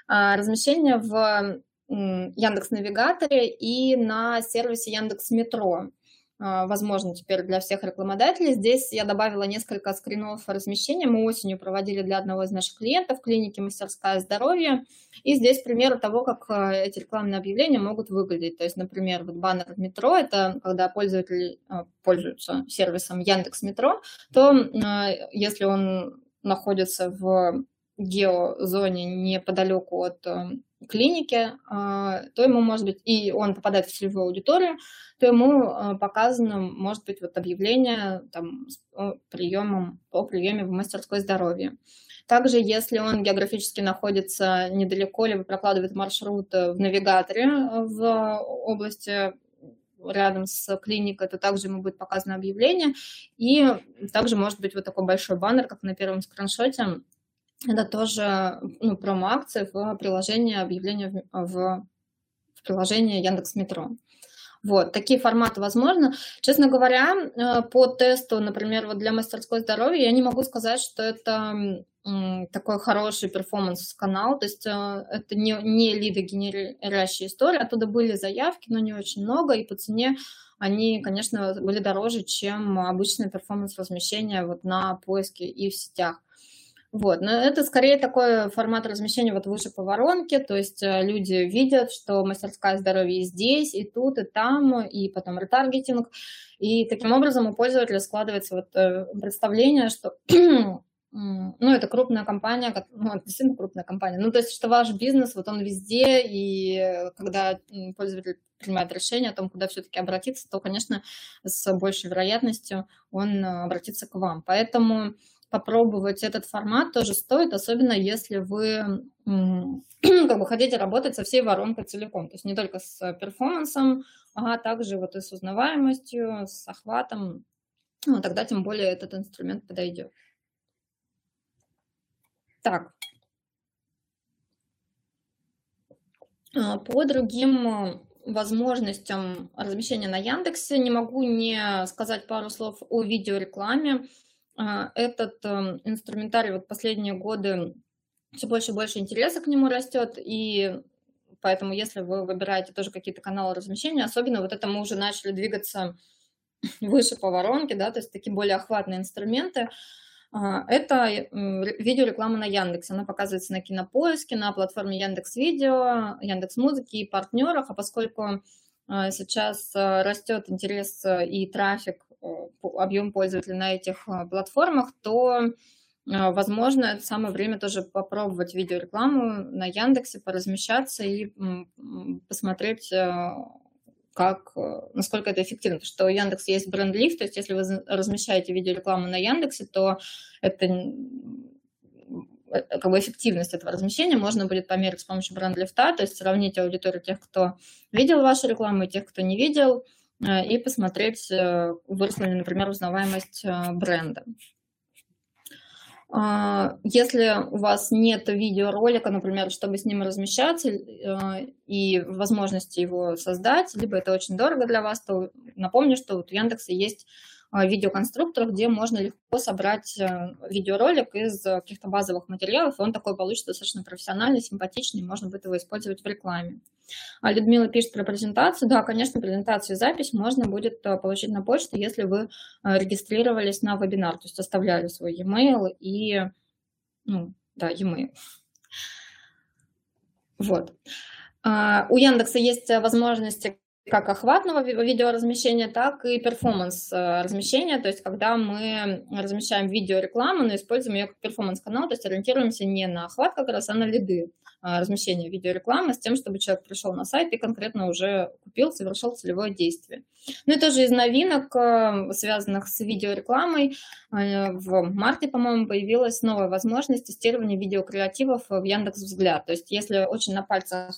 Speaker 3: а, размещение в Яндекс Навигаторе и на сервисе Яндекс Метро. А, возможно теперь для всех рекламодателей. Здесь я добавила несколько скринов размещения. Мы осенью проводили для одного из наших клиентов клиники «Мастерская здоровья». И здесь примеры того, как а, эти рекламные объявления могут выглядеть. То есть, например, вот баннер в метро – это когда пользователи а, пользуются сервисом Яндекс Метро, то если он находится в геозоне неподалеку от клинике, то ему может быть, и он попадает в целевую аудиторию, то ему э, показано, может быть, вот объявление там, с приемом, по приеме в мастерской здоровья. Также, если он географически находится недалеко, либо прокладывает маршрут в навигаторе э, в области рядом с клиникой, то также ему будет показано объявление. И также может быть вот такой большой баннер, как на первом скриншоте. Это тоже ну, промо-акции в приложении объявления в, в, в приложении Яндекс Метро. Вот, такие форматы возможны. Честно говоря, э, по тесту, например, вот для мастерской здоровья, я не могу сказать, что это такой хороший перформанс-канал, то есть э, это не, не лидогенерящая история, оттуда были заявки, но не очень много, и по цене они, конечно, были дороже, чем обычное перформанс-размещение вот на поиске и в сетях. Вот, но это скорее такой формат размещения вот выше по воронке, то есть э, люди видят, что мастерская здоровья здесь, и тут, и там, и потом ретаргетинг, и таким образом у пользователя складывается вот э, представление, что ну, это крупная компания, ну, действительно крупная компания, ну, то есть, что ваш бизнес, вот он везде, и когда пользователь принимает решение о том, куда все-таки обратиться, то, конечно, с большей вероятностью он э, обратится к вам. Поэтому попробовать этот формат тоже стоит, особенно если вы как бы хотите работать со всей воронкой целиком, то есть не только с перформансом, а также вот и с узнаваемостью, с охватом, ну, тогда тем более этот инструмент подойдет. Так. А, по другим возможностям размещения на Яндексе не могу не сказать пару слов о видеорекламе. А, этот эм, инструментарий вот последние годы все больше и больше интереса к нему растет, и поэтому если вы выбираете тоже какие-то каналы размещения, особенно вот это мы уже начали двигаться выше по воронке, да, то есть такие более охватные инструменты, а, это видеореклама на Яндексе. Она показывается на Кинопоиске, на платформе Яндекс Видео, Яндекс Музыки и партнерах. А поскольку а, сейчас растет интерес и трафик Э, объем пользователей на этих э, платформах, то возможно, это самое время тоже попробовать видеорекламу на Яндексе, поразмещаться и посмотреть, как, насколько это эффективно. Потому что у Яндекса есть бренд-лифт, то есть если вы размещаете видеорекламу на Яндексе, то это Э, как бы эффективность этого размещения можно будет померить с помощью бренд-лифта, то есть сравнить аудиторию тех, кто видел вашу рекламу и тех, кто не видел, э, и посмотреть, э, выросла ли, например, узнаваемость бренда. А, если у вас нет видеоролика, например, чтобы с ним размещаться и возможности его создать, либо это очень дорого для вас, то напомню, что вот у Яндекса есть а, видеоконструкторов, где можно легко собрать э, видеоролик из каких-то базовых материалов, и он такой получится достаточно профессиональный, симпатичный, можно будет его использовать в рекламе. А Людмила пишет про презентацию. Да, конечно, презентацию и запись можно будет э, получить на почту, если вы э, регистрировались на вебинар, то есть оставляли свой e-mail и, ну, да, e-mail. Вот. А, у Яндекса есть возможности как охватного видеоразмещения, так и performance э, размещения, то есть когда мы размещаем видеорекламу, но используем ее как performance-канал, то есть ориентируемся не на охват как раз, а на лиды э, размещения видеорекламы с тем, чтобы человек пришел на сайт и конкретно уже купил, совершил целевое действие. Ну и тоже из новинок, э, связанных с видеорекламой, в марте, по-моему, появилась новая возможность тестирования видеокреативов в Яндекс Взгляд. То есть если очень на пальцах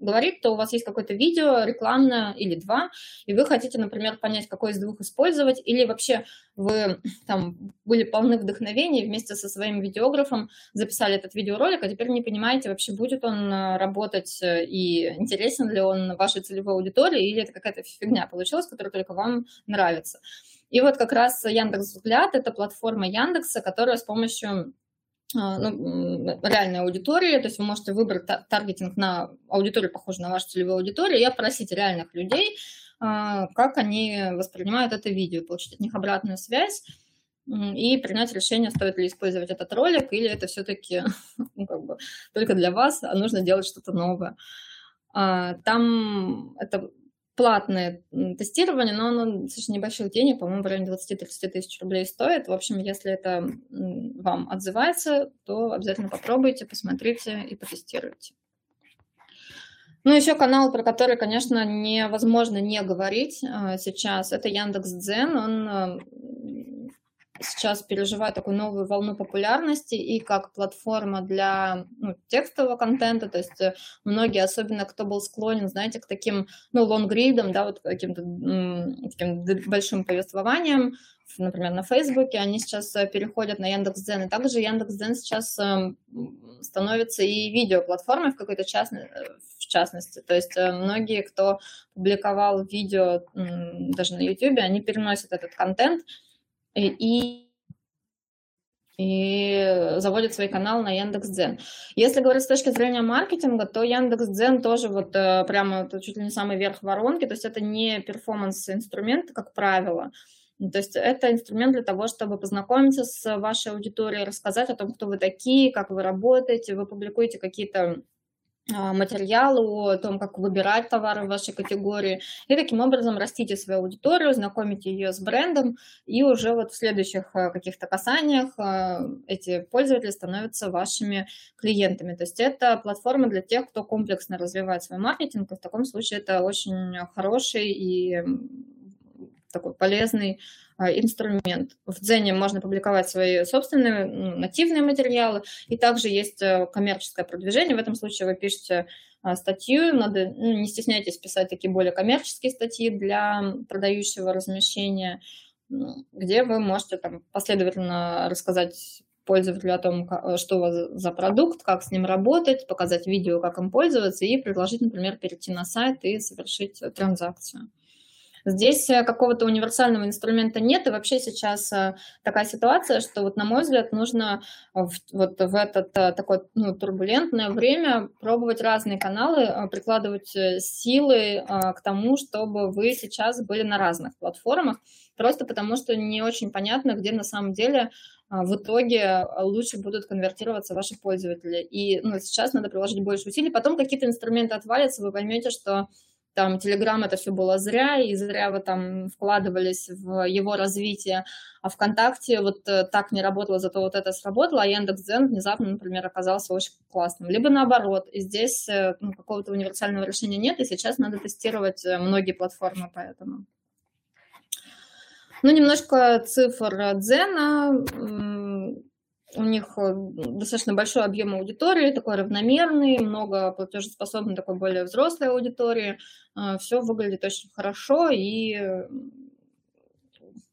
Speaker 3: говорит, то у вас есть какое-то видео рекламное или два, и вы хотите, например, понять, какой из двух использовать, или вообще вы там были полны вдохновения, вместе со своим видеографом записали этот видеоролик, а теперь не понимаете, вообще будет он э, работать э, и интересен ли он вашей целевой аудитории, или это какая-то фигня получилась, которая только вам нравится. И вот как раз Яндекс Взгляд – это платформа Яндекса, которая с помощью ну, реальной аудитории, то есть вы можете выбрать таргетинг на аудиторию, похожую на вашу целевую аудиторию, и опросить реальных людей, а, как они воспринимают это видео, получить от них обратную связь и принять решение, стоит ли использовать этот ролик, или это все-таки ну, как бы, только для вас, а нужно делать что-то новое. А, там это платное тестирование, но оно достаточно небольших денег, по-моему, в районе 20-30 тысяч рублей стоит. В общем, если это вам отзывается, то обязательно попробуйте, посмотрите и потестируйте. Ну, еще канал, про который, конечно, невозможно не говорить а, сейчас, это Яндекс.Дзен. Он а, сейчас переживает такую новую волну популярности и как платформа для ну, текстового контента, то есть э, многие, особенно кто был склонен, знаете, к таким, ну, лонгридам, да, вот каким-то таким большим повествованием, например, на Фейсбуке, они сейчас э, переходят на Яндекс.Дзен, и также Яндекс.Дзен сейчас эм, становится и видеоплатформой в какой-то частной, э, в частности. То есть многие, кто публиковал видео даже на YouTube, они переносят этот контент и и заводит свой канал на Яндекс.Дзен. Если говорить с точки зрения маркетинга, то Яндекс.Дзен тоже вот э, прямо чуть ли не самый верх воронки, то есть это не перформанс-инструмент, как правило, то есть это инструмент для того, чтобы познакомиться с вашей аудиторией, рассказать о том, кто вы такие, как вы работаете, вы публикуете какие-то а, материалы о том, как выбирать товары в вашей категории, и таким образом растите свою аудиторию, знакомите ее с брендом, и уже вот в следующих а, каких-то касаниях а, эти пользователи становятся вашими клиентами. То есть это платформа для тех, кто комплексно развивает свой маркетинг, и в таком случае это очень хороший и такой полезный а, инструмент. В Дзене можно публиковать свои собственные нативные материалы, и также есть э, коммерческое продвижение. В этом случае вы пишете а, статью, надо, ну, не стесняйтесь писать такие более коммерческие статьи для продающего размещения, где вы можете там последовательно рассказать пользователю о том, что у вас за продукт, как с ним работать, показать видео, как им пользоваться и предложить, например, перейти на сайт и совершить транзакцию. Здесь э, какого-то универсального инструмента нет, и вообще сейчас э, такая ситуация, что вот на мой взгляд нужно в, вот в это э, такое ну, турбулентное время пробовать разные каналы, прикладывать силы к тому, чтобы вы сейчас были на разных платформах, просто потому что не очень понятно, где на самом деле в итоге лучше будут конвертироваться ваши пользователи. И ну, сейчас надо приложить больше усилий. Потом какие-то инструменты отвалятся, вы поймете, что там Telegram это все было зря, и зря вы там вкладывались в его развитие, а ВКонтакте вот э, так не работало, зато вот это сработало, а Яндекс.Дзен внезапно, например, оказался очень классным. Либо наоборот, и здесь э, ну, какого-то универсального решения нет, и сейчас надо тестировать э, многие платформы поэтому. Ну, немножко цифр Дзена у них э, достаточно большой объем аудитории, такой равномерный, много платежеспособной, такой более взрослой аудитории. Э, Все выглядит очень хорошо, и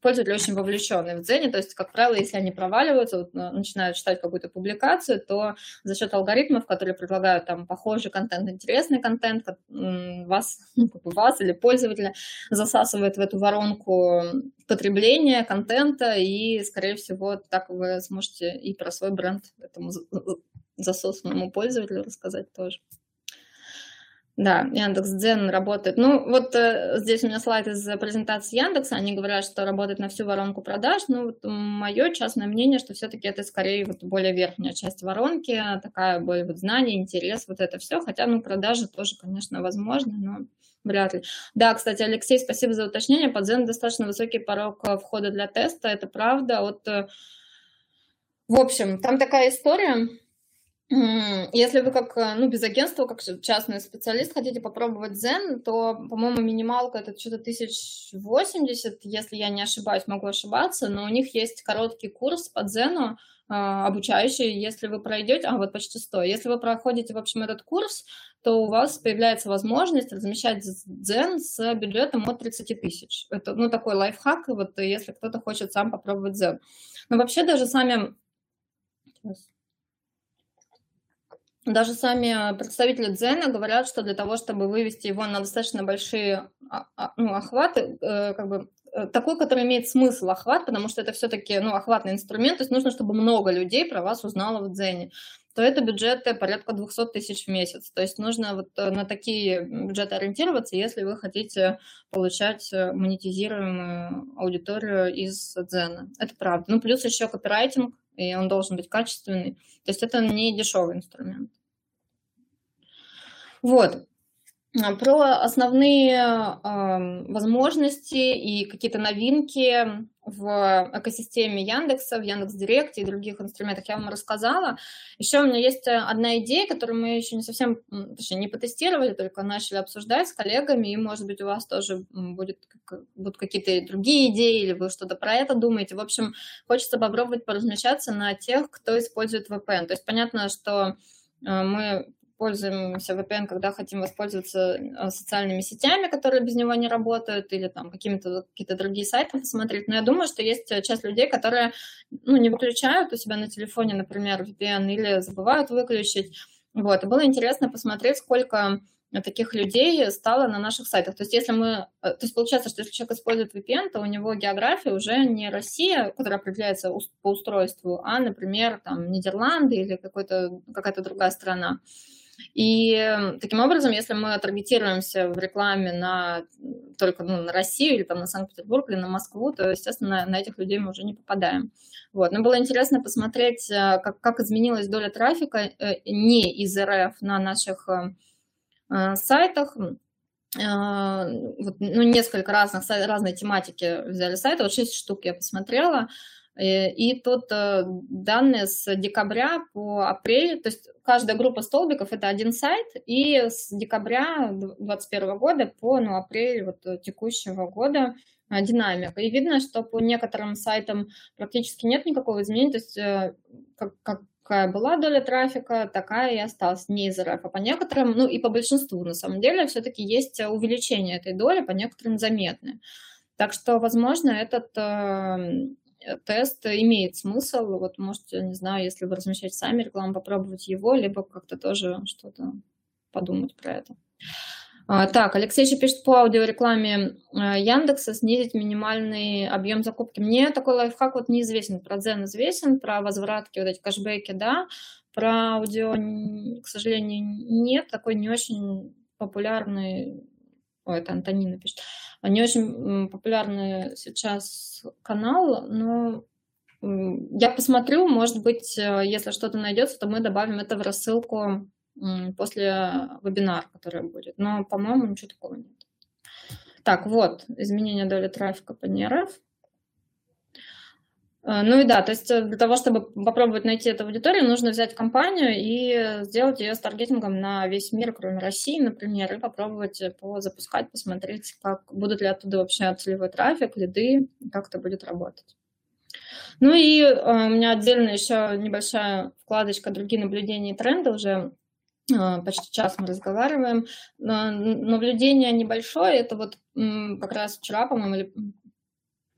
Speaker 3: пользователи очень вовлеченные в Дзене, то есть, как правило, если они проваливаются, вот, э, начинают читать какую-то публикацию, то за счет алгоритмов, которые предлагают там похожий контент, интересный контент, вас, ну, вас или пользователя засасывает в эту воронку потребления контента, и, скорее всего, так вы сможете и про свой бренд этому засосанному пользователю рассказать тоже. Да, Яндекс.Дзен работает. Ну, вот э, здесь у меня слайд из презентации Яндекса. Они говорят, что работает на всю воронку продаж. Ну, вот мое частное мнение, что все-таки это скорее вот более верхняя часть воронки, такая более вот знание, интерес, вот это все. Хотя, ну, продажи тоже, конечно, возможны, но вряд ли. Да, кстати, Алексей, спасибо за уточнение. Под Дзен достаточно высокий порог э, входа для теста, это правда. Вот, э, в общем, там такая история если вы как, э, ну, без агентства, как частный специалист хотите попробовать Zen, то, по-моему, минималка это что-то 1080, если я не ошибаюсь, могу ошибаться, но у них есть короткий курс по Zen, а, обучающий, если вы пройдете, а вот почти 100, если вы проходите, в общем, этот курс, то у вас появляется возможность размещать Zen с бюджетом от 30 тысяч. Это, ну, такой лайфхак, вот если кто-то хочет сам попробовать Zen. Но вообще даже сами даже сами представители Дзена говорят, что для того, чтобы вывести его на достаточно большие а, а, ну, охваты, э, как бы э, такой, который имеет смысл охват, потому что это все-таки ну, охватный инструмент, то есть нужно, чтобы много людей про вас узнало в Дзене, то это бюджеты порядка 200 тысяч в месяц. То есть нужно вот э, на такие бюджеты ориентироваться, если вы хотите получать монетизируемую аудиторию из Дзена. Это правда. Ну, плюс еще копирайтинг, и он должен быть качественный. То есть это не дешевый инструмент. Вот. Про основные э, возможности и какие-то новинки в экосистеме Яндекса, в Яндекс.Директе и других инструментах я вам рассказала. Еще у меня есть одна идея, которую мы еще не совсем, точнее, не потестировали, только начали обсуждать с коллегами, и, может быть, у вас тоже будет, будут какие-то другие идеи, или вы что-то про это думаете. В общем, хочется попробовать поразмещаться на тех, кто использует VPN. То есть понятно, что э, мы пользуемся VPN, когда хотим воспользоваться э, социальными сетями, которые без него не работают, или там какими-то какие-то другие сайты посмотреть. Но я думаю, что есть э, часть людей, которые ну, не выключают у себя на телефоне, например, VPN, или забывают выключить. Вот. И было интересно посмотреть, сколько таких людей стало на наших сайтах. То есть, если мы, э, то есть получается, что если человек использует VPN, то у него география уже не Россия, которая определяется по устройству, а, например, там Нидерланды или какая-то другая страна. И таким образом, если мы таргетируемся в рекламе на только ну, на Россию или там на Санкт-Петербург или на Москву, то, естественно, на этих людей мы уже не попадаем. Вот. Но было интересно посмотреть, э, как, как изменилась доля трафика э, не из РФ на наших э, сайтах. Вот, ну, несколько разных, разной тематики взяли сайты, вот 6 штук я посмотрела. И тут данные с декабря по апрель, то есть каждая группа столбиков – это один сайт, и с декабря 2021 года по ну, апрель вот, э, текущего года динамика. И видно, что по некоторым сайтам практически нет никакого изменения, то есть как, какая была доля трафика, такая и осталась, не из РФ. А по некоторым, ну и по большинству, на самом деле, все-таки есть увеличение этой доли, по некоторым заметное. Так что, возможно, этот Э, тест имеет смысл. Вот можете, не знаю, если вы размещаете сами рекламу, попробовать его, либо как-то тоже что-то подумать про это. А, так, Алексей еще пишет по аудиорекламе э, Яндекса снизить минимальный объем закупки. Мне такой лайфхак вот неизвестен. Про Дзен известен, про возвратки, вот эти кэшбэки, да. Про аудио, к сожалению, нет. Такой не очень популярный Ой, это Антонина пишет. Не очень популярный сейчас канал, но я посмотрю, может быть, э, если что-то найдется, то мы добавим это в рассылку после вебинара, который будет. Но, по-моему, ничего такого нет. Так, вот, изменение доли трафика по НРФ. Э, ну и да, то есть э, для того, чтобы попробовать найти эту аудиторию, нужно взять компанию и сделать ее с таргетингом на весь мир, кроме России, например, и попробовать запускать, посмотреть, как будут ли оттуда вообще целевой трафик, лиды, как это будет работать. Ну и э, у меня отдельно еще небольшая вкладочка «Другие наблюдения и тренды» уже почти час мы разговариваем. Наблюдение небольшое, это вот как раз вчера, по-моему, или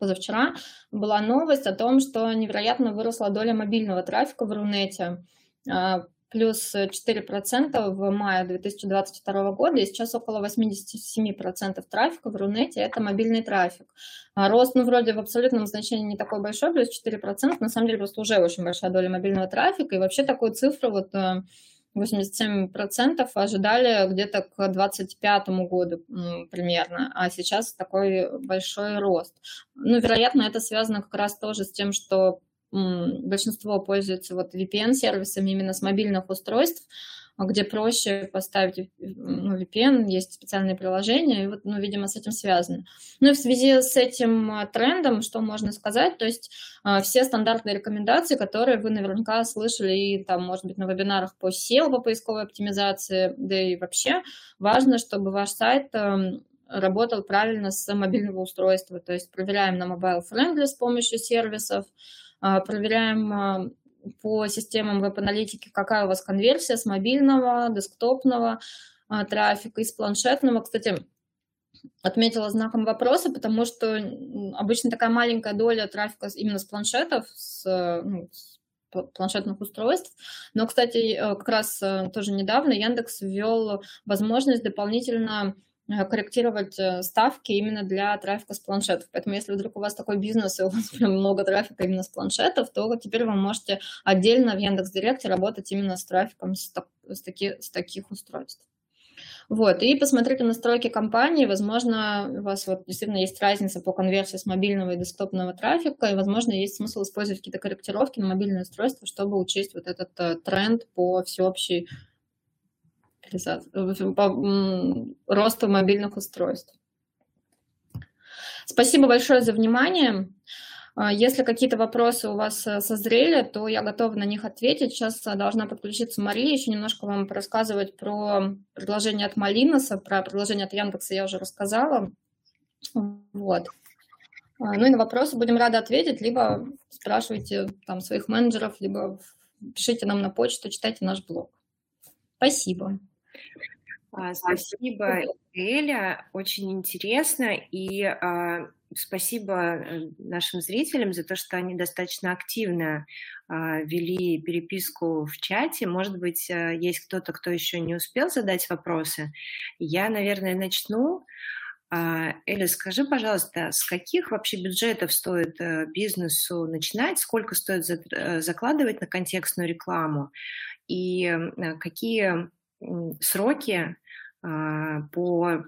Speaker 3: позавчера была новость о том, что невероятно выросла доля мобильного трафика в Рунете а, плюс 4% в мае 2022 года, и сейчас около 87% трафика в Рунете – это мобильный трафик. А рост, ну, вроде в абсолютном значении не такой большой, плюс 4%, на самом деле просто уже очень большая доля мобильного трафика, и вообще такую цифру вот э, 87% ожидали где-то к 2025 году примерно, а сейчас такой большой рост. Ну, вероятно, это связано как раз тоже с тем, что большинство пользуется вот VPN-сервисами именно с мобильных устройств, где проще поставить ну, VPN, есть специальные приложения, и вот, ну, видимо, с этим связано. Ну и в связи с этим а, трендом, что можно сказать, то есть а, все стандартные рекомендации, которые вы наверняка слышали и там, может быть, на вебинарах по SEO, по поисковой оптимизации, да и вообще важно, чтобы ваш сайт эм, работал правильно с мобильного устройства, то есть проверяем на mobile friendly с помощью сервисов, а, проверяем по системам веб-аналитики, какая у вас конверсия с мобильного, десктопного а, трафика, из планшетного. Кстати, отметила знаком вопроса, потому что обычно такая маленькая доля трафика именно с планшетов, с, ну, с планшетных устройств. Но, кстати, э, как раз э, тоже недавно Яндекс ввел возможность дополнительно корректировать э, ставки именно для трафика с планшетов. Поэтому если вдруг у вас такой бизнес и у вас прям много трафика именно с планшетов, то теперь вы можете отдельно в Яндекс.Директе работать именно с трафиком с, с, таки, с таких устройств. Вот, и посмотрите настройки компании, возможно, у вас вот действительно есть разница по конверсии с мобильного и десктопного трафика, и, возможно, есть смысл использовать какие-то корректировки на мобильное устройство, чтобы учесть вот этот э, тренд по всеобщей по росту мобильных устройств. Спасибо большое за внимание. А, если какие-то вопросы у вас э, созрели, то я готова на них ответить. Сейчас э, должна подключиться Мария, еще немножко вам рассказывать про предложение от Малиноса, про предложение от Яндекса я уже рассказала. Вот. А, ну и на вопросы будем рады ответить, либо спрашивайте там своих менеджеров, либо пишите нам на почту, читайте наш блог. Спасибо.
Speaker 2: А, спасибо, Эля, очень интересно, и а, спасибо э, нашим зрителям за то, что они достаточно активно а, вели переписку в чате. Может быть, а, есть кто-то, кто еще не успел задать вопросы. Я, наверное, начну. А, Эля, скажи, пожалуйста, с каких вообще бюджетов стоит э, бизнесу начинать, сколько стоит закладывать на контекстную рекламу и какие сроки а, по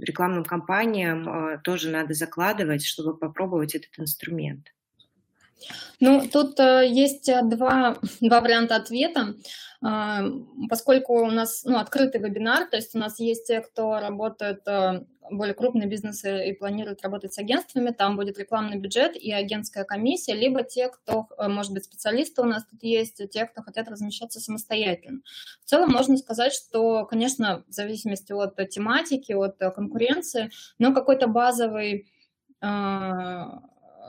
Speaker 2: рекламным кампаниям а, тоже надо закладывать, чтобы попробовать этот инструмент.
Speaker 3: Ну, тут э, есть э, два, два варианта ответа. А, поскольку у нас ну, открытый вебинар, то есть у нас есть те, кто работает, э, более крупные бизнесы и планируют работать с агентствами, там будет рекламный бюджет и агентская комиссия, либо те, кто, может быть, специалисты у нас тут есть, те, кто хотят размещаться самостоятельно. В целом можно сказать, что, конечно, в зависимости от тематики, от конкуренции, но какой-то базовый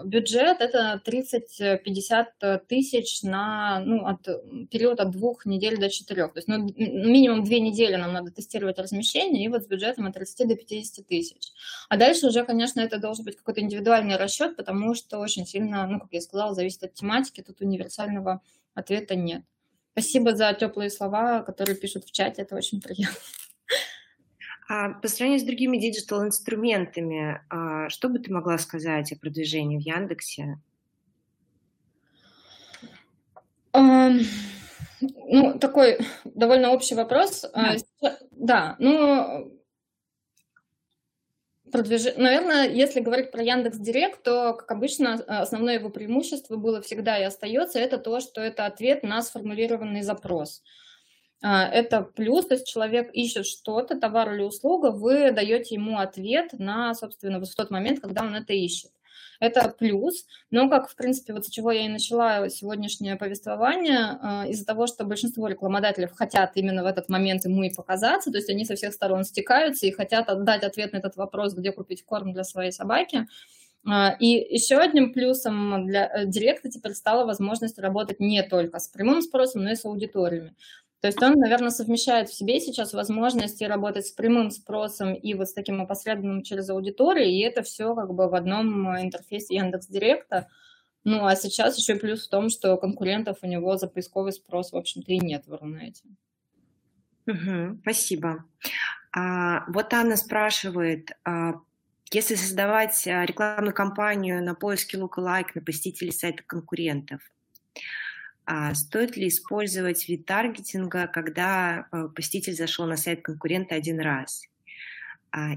Speaker 3: бюджет это 30-50 тысяч на ну, от, период от двух недель до четырех. То есть ну, минимум две недели нам надо тестировать размещение, и вот с бюджетом от 30 до 50 тысяч. А дальше уже, конечно, это должен быть какой-то индивидуальный расчет, потому что очень сильно, ну, как я сказала, зависит от тематики, тут универсального ответа нет. Спасибо за теплые слова, которые пишут в чате, это очень приятно.
Speaker 2: А по сравнению с другими digital-инструментами, а, что бы ты могла сказать о продвижении в Яндексе?
Speaker 3: Эм, ну, такой довольно общий вопрос. А, да, да ну, продвиж... наверное, если говорить про Яндекс Директ, то, как обычно, основное его преимущество было всегда и остается, это то, что это ответ на сформулированный запрос. Это плюс, то есть человек ищет что-то, товар или услуга, вы даете ему ответ на, собственно, в тот момент, когда он это ищет. Это плюс, но как, в принципе, вот с чего я и начала сегодняшнее повествование, а, из-за того, что большинство рекламодателей хотят именно в этот момент ему и показаться, то есть они со всех сторон стекаются и хотят отдать ответ на этот вопрос, где купить корм для своей собаки, а, и еще одним плюсом для э, директа теперь стала возможность работать не только с прямым спросом, но и с аудиториями. То есть он, наверное, совмещает в себе сейчас возможности работать с прямым спросом и вот с таким опосредованным через аудиторию, и это все как бы в одном интерфейсе Яндекс Директа. Ну, а сейчас еще плюс в том, что конкурентов у него за поисковый спрос, в общем-то, и нет в Рунете.
Speaker 2: Угу, спасибо. А, вот Анна спрашивает, а, если создавать а, рекламную кампанию на поиске lookalike на посетителей сайта конкурентов, стоит ли использовать вид таргетинга, когда э, посетитель зашел на сайт конкурента один раз? А,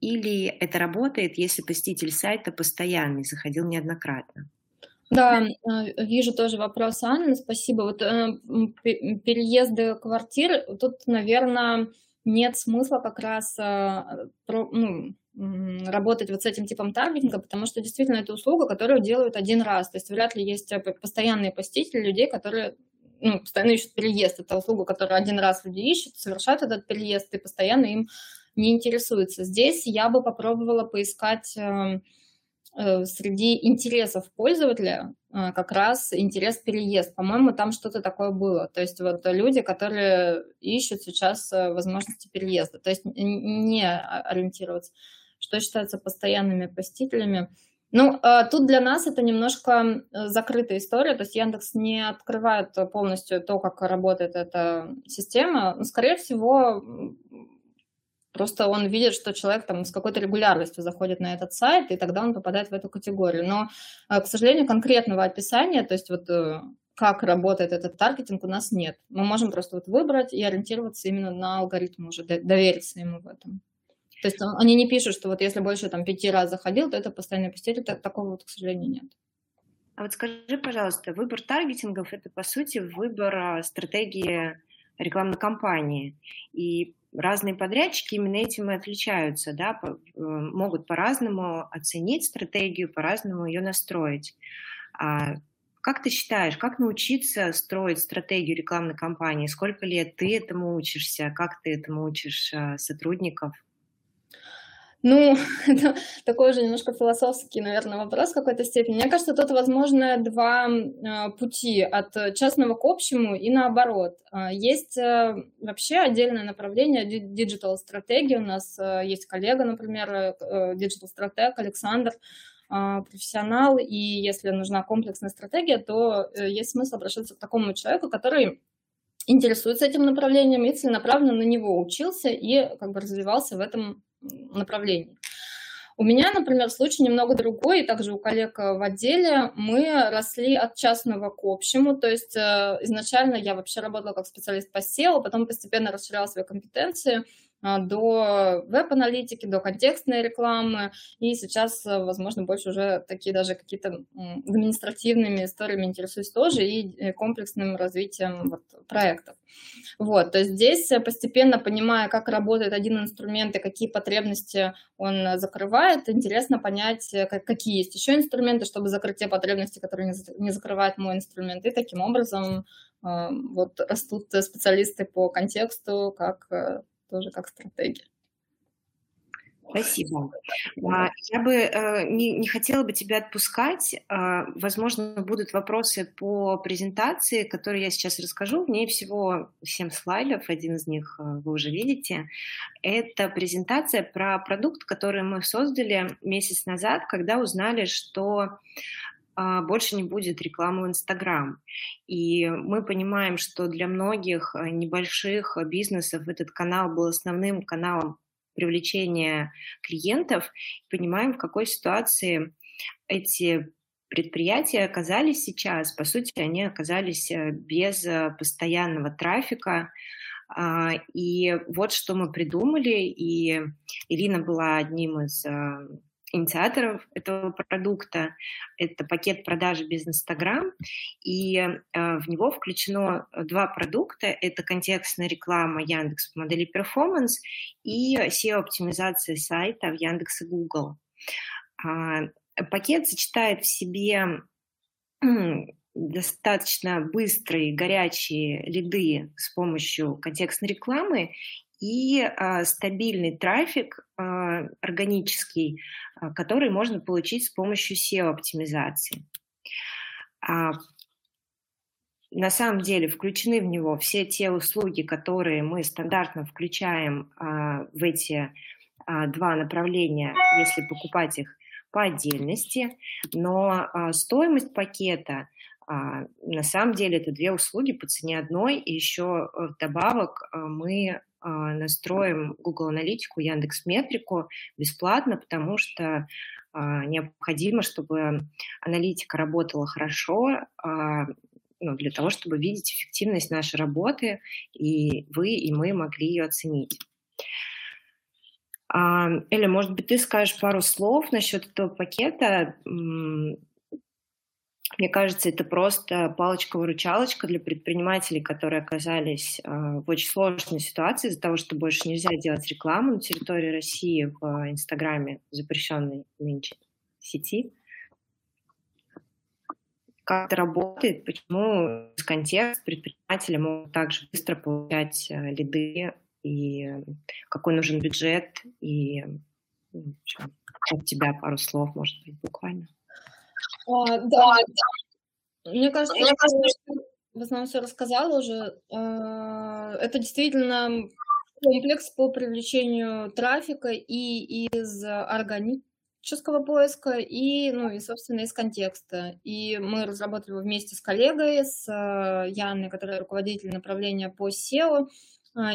Speaker 2: или это работает, если посетитель сайта постоянный, заходил неоднократно?
Speaker 3: Да, э, вижу тоже вопрос Анны, спасибо. Вот э, переезды квартир, тут, наверное, нет смысла как раз ну, работать вот с этим типом таргетинга, потому что действительно это услуга, которую делают один раз. То есть вряд ли есть э, постоянные посетители людей, которые ну, постоянно ищут переезд. Это услуга, которую один раз люди ищут, совершают этот переезд и постоянно им не интересуются. Здесь я бы попробовала поискать э, э, среди интересов пользователя как раз интерес переезд. По-моему, там что-то такое было. То есть вот люди, которые ищут сейчас возможности переезда. То есть не ориентироваться что считается постоянными посетителями. Ну, а, тут для нас это немножко закрытая история, то есть Яндекс не открывает полностью то, как работает эта система. Но, скорее всего, просто он видит, что человек там с какой-то регулярностью заходит на этот сайт, и тогда он попадает в эту категорию. Но, а, к сожалению, конкретного описания, то есть вот э, как работает этот таргетинг, у нас нет. Мы можем просто вот выбрать и ориентироваться именно на алгоритм уже, довериться ему в этом. То есть они не пишут, что вот если больше там пяти раз заходил, то это постоянный посетитель, так, такого вот, к сожалению, нет.
Speaker 2: А вот скажи, пожалуйста, выбор таргетингов – это, по сути, выбор а, стратегии рекламной кампании. И разные подрядчики именно этим и отличаются, да, э, могут по-разному оценить стратегию, по-разному ее настроить. А как ты считаешь, как научиться строить стратегию рекламной кампании? Сколько лет ты этому учишься? Как ты этому учишь а, сотрудников?
Speaker 3: Ну, это такой же немножко философский, наверное, вопрос в какой-то степени. Мне кажется, тут возможно два э, пути от частного к общему и наоборот. Э, есть э, вообще отдельное направление диджитал-стратегии. У нас э, есть коллега, например, digital-стратег Александр, профессионал, и если нужна комплексная стратегия, то есть смысл обращаться к такому человеку, который интересуется этим направлением и целенаправленно на него учился и как бы развивался в этом направлений. У меня, например, случай немного другой, и также у коллег в отделе. Мы росли от частного к общему, то есть э, изначально я вообще работала как специалист по SEO, потом постепенно расширяла свои компетенции – до веб-аналитики, до контекстной рекламы, и сейчас, э, возможно, больше уже такие даже какие-то административными историями интересуюсь тоже и э, комплексным развитием вот, проектов. Вот, то есть здесь э, постепенно понимая, как работает один инструмент и какие потребности он закрывает, интересно понять, какие есть еще инструменты, чтобы закрыть те потребности, которые не закрывает мой инструмент, и таким образом вот растут специалисты по контексту, как тоже как стратегия.
Speaker 2: Спасибо. А, я бы э, не, не хотела бы тебя отпускать. А, возможно, будут вопросы по презентации, которые я сейчас расскажу. В ней всего 7 слайдов, один из них э, вы уже видите. Это презентация про продукт, который мы создали месяц назад, когда узнали, что больше не будет рекламы в Инстаграм. И мы понимаем, что для многих э, небольших бизнесов этот канал был основным каналом привлечения клиентов. Понимаем, в какой ситуации эти предприятия оказались сейчас. По сути, они оказались э, без э, постоянного трафика, а, и вот что мы придумали, и Ирина была одним из инициаторов этого продукта. Это пакет продажи без Инстаграм, и э, в него включено два продукта. Это контекстная реклама Яндекс по модели перформанс и SEO-оптимизация сайта в Яндекс и Google. А, пакет сочетает в себе достаточно быстрые, горячие лиды с помощью контекстной рекламы и а, стабильный трафик а, органический, а, который можно получить с помощью SEO-оптимизации. А, на самом деле включены в него все те услуги, которые мы стандартно включаем а, в эти а, два направления, если покупать их по отдельности, но а, стоимость пакета а, на самом деле это две услуги по цене одной, и еще э, вдобавок а, мы настроим Google Аналитику, Яндекс Метрику бесплатно, потому что а, необходимо, чтобы аналитика работала хорошо, а, ну, для того, чтобы видеть эффективность нашей работы, и вы, и мы могли ее оценить. Эля, может быть, ты скажешь пару слов насчет этого пакета, мне кажется, это просто палочка-выручалочка для предпринимателей, которые оказались э, в очень сложной ситуации из-за того, что больше нельзя делать рекламу на территории России в Инстаграме, запрещенной нынче сети. Как это работает, почему с контекст предприниматели могут также быстро получать э, лиды, и какой нужен бюджет, и ну, от тебя пару слов, может быть, буквально.
Speaker 3: А, да, мне кажется, Мне кажется, что в основном все рассказала уже. А, это действительно комплекс по привлечению трафика и из органического поиска, и, ну, и, собственно, из контекста. И мы разработали его вместе с коллегой, с а, Яной, которая руководитель направления по SEO,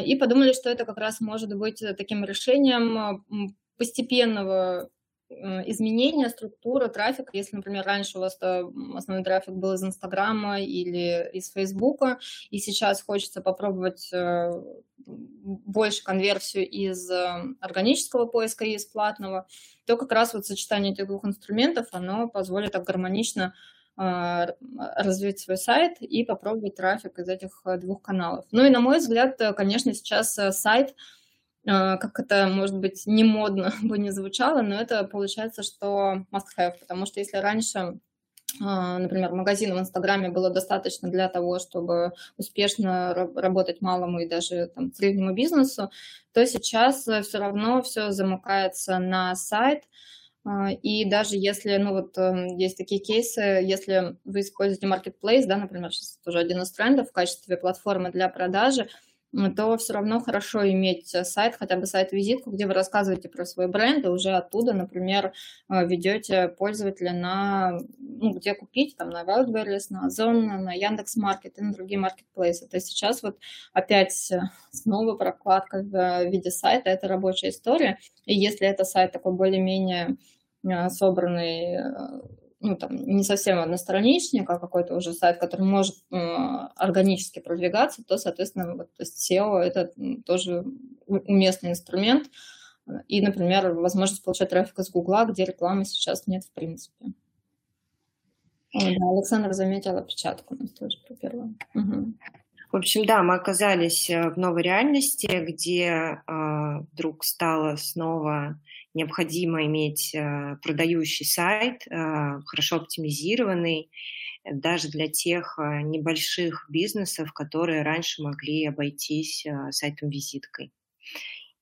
Speaker 3: и подумали, что это как раз может быть таким решением постепенного изменения структуры трафика. Если, например, раньше у вас основной трафик был из Инстаграма или из Фейсбука, и сейчас хочется попробовать э, больше конверсию из э, органического поиска и из платного, то как раз вот сочетание этих двух инструментов, оно позволит так гармонично развить свой сайт и попробовать трафик из этих двух каналов. Ну и, на мой взгляд, конечно, сейчас сайт – как это, может быть, не модно бы не звучало, но это получается, что must-have, потому что если раньше а, например, магазин в Инстаграме было достаточно для того, чтобы успешно работать малому и даже там, среднему бизнесу, то сейчас все равно все замыкается на сайт. А, и даже если, ну вот эм, есть такие кейсы, если вы используете Marketplace, да, например, сейчас тоже один из трендов в качестве платформы для продажи, то все равно хорошо иметь э, сайт, хотя бы сайт-визитку, где вы рассказываете про свой бренд, и уже оттуда, например, э, ведете пользователя на, ну, где купить, там, на Wildberries, на Озон, на Яндекс.Маркет и на другие маркетплейсы. То есть сейчас вот опять э, снова прокладка в виде сайта, это рабочая история, и если это сайт такой более-менее собранный ну, там, не совсем одностраничник, а какой-то уже сайт, который может э, органически продвигаться, то, соответственно, вот, то есть SEO – это тоже уместный инструмент. И, например, возможность получать трафик из Гугла, где рекламы сейчас нет в принципе. Да, Александр заметил опечатку у нас тоже про первое. Угу.
Speaker 2: В общем, да, мы оказались э, в новой реальности, где э, вдруг стало снова необходимо иметь э, продающий сайт, э, хорошо оптимизированный, даже для тех э, небольших бизнесов, которые раньше могли обойтись сайтом-визиткой.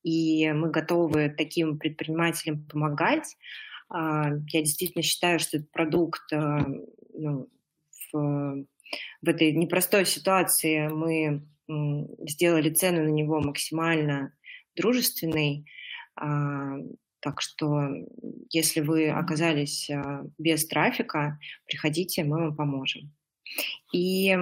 Speaker 2: И мы готовы таким предпринимателям помогать. Я действительно считаю, что этот продукт ну, в, в этой непростой ситуации мы сделали цену на него максимально дружественной, так что, если вы оказались а, без трафика, приходите, мы вам поможем. И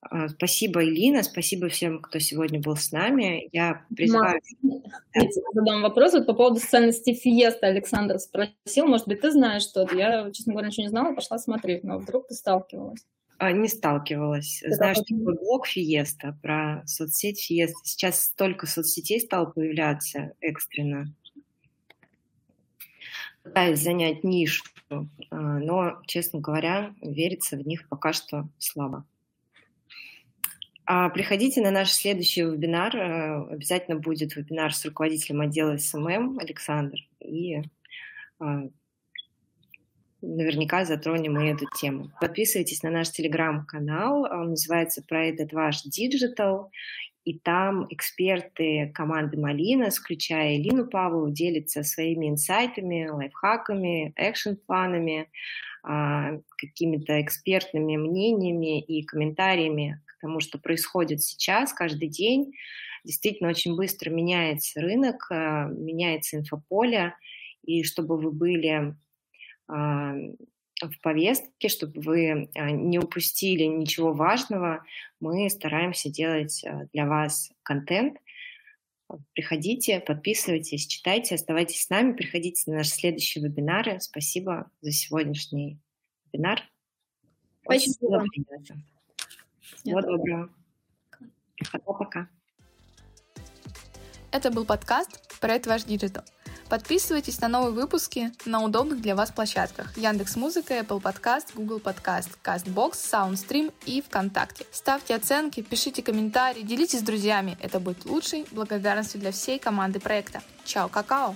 Speaker 2: а, Спасибо, Илина, спасибо всем, кто сегодня был с нами. Я призываю...
Speaker 3: Я задам вопрос вот по поводу социальной сети Фиеста. Александр спросил, может быть, ты знаешь что-то? Я, честно говоря, ничего не знала, пошла смотреть, но вдруг ты сталкивалась.
Speaker 2: А, не сталкивалась. Это Знаю, что такой блог Фиеста, про соцсеть Фиеста. Сейчас столько соцсетей стало появляться экстренно. Пытаюсь занять нишу, но, честно говоря, верится в них пока что слабо. А приходите на наш следующий вебинар. Э, обязательно будет вебинар с руководителем отдела SMM Александр. И а, наверняка затронем и эту тему. Подписывайтесь на наш телеграм-канал. Он называется «Проект это ваш Digital». И там эксперты команды Малина, включая Лину Павлову, делятся своими инсайтами, лайфхаками, action-планами, а, какими-то экспертными мнениями и комментариями тому, что происходит сейчас, каждый день. Действительно, очень быстро меняется рынок, э, меняется инфополе, и чтобы вы были а, в повестке, чтобы вы а, не упустили ничего важного, мы стараемся делать э, для вас контент. Приходите, подписывайтесь, читайте, оставайтесь с нами, приходите на наши следующие вебинары. Спасибо за сегодняшний вебинар.
Speaker 3: Очень Спасибо.
Speaker 2: Всего доброго. Пока-пока.
Speaker 1: Это был подкаст «Проект Ваш Digital». Подписывайтесь на новые выпуски на удобных для вас площадках Яндекс Музыка, Apple Podcast, Google Podcast, CastBox, SoundStream и ВКонтакте. Ставьте оценки, пишите комментарии, делитесь с друзьями. Это будет лучшей благодарностью для всей команды проекта. Чао, какао!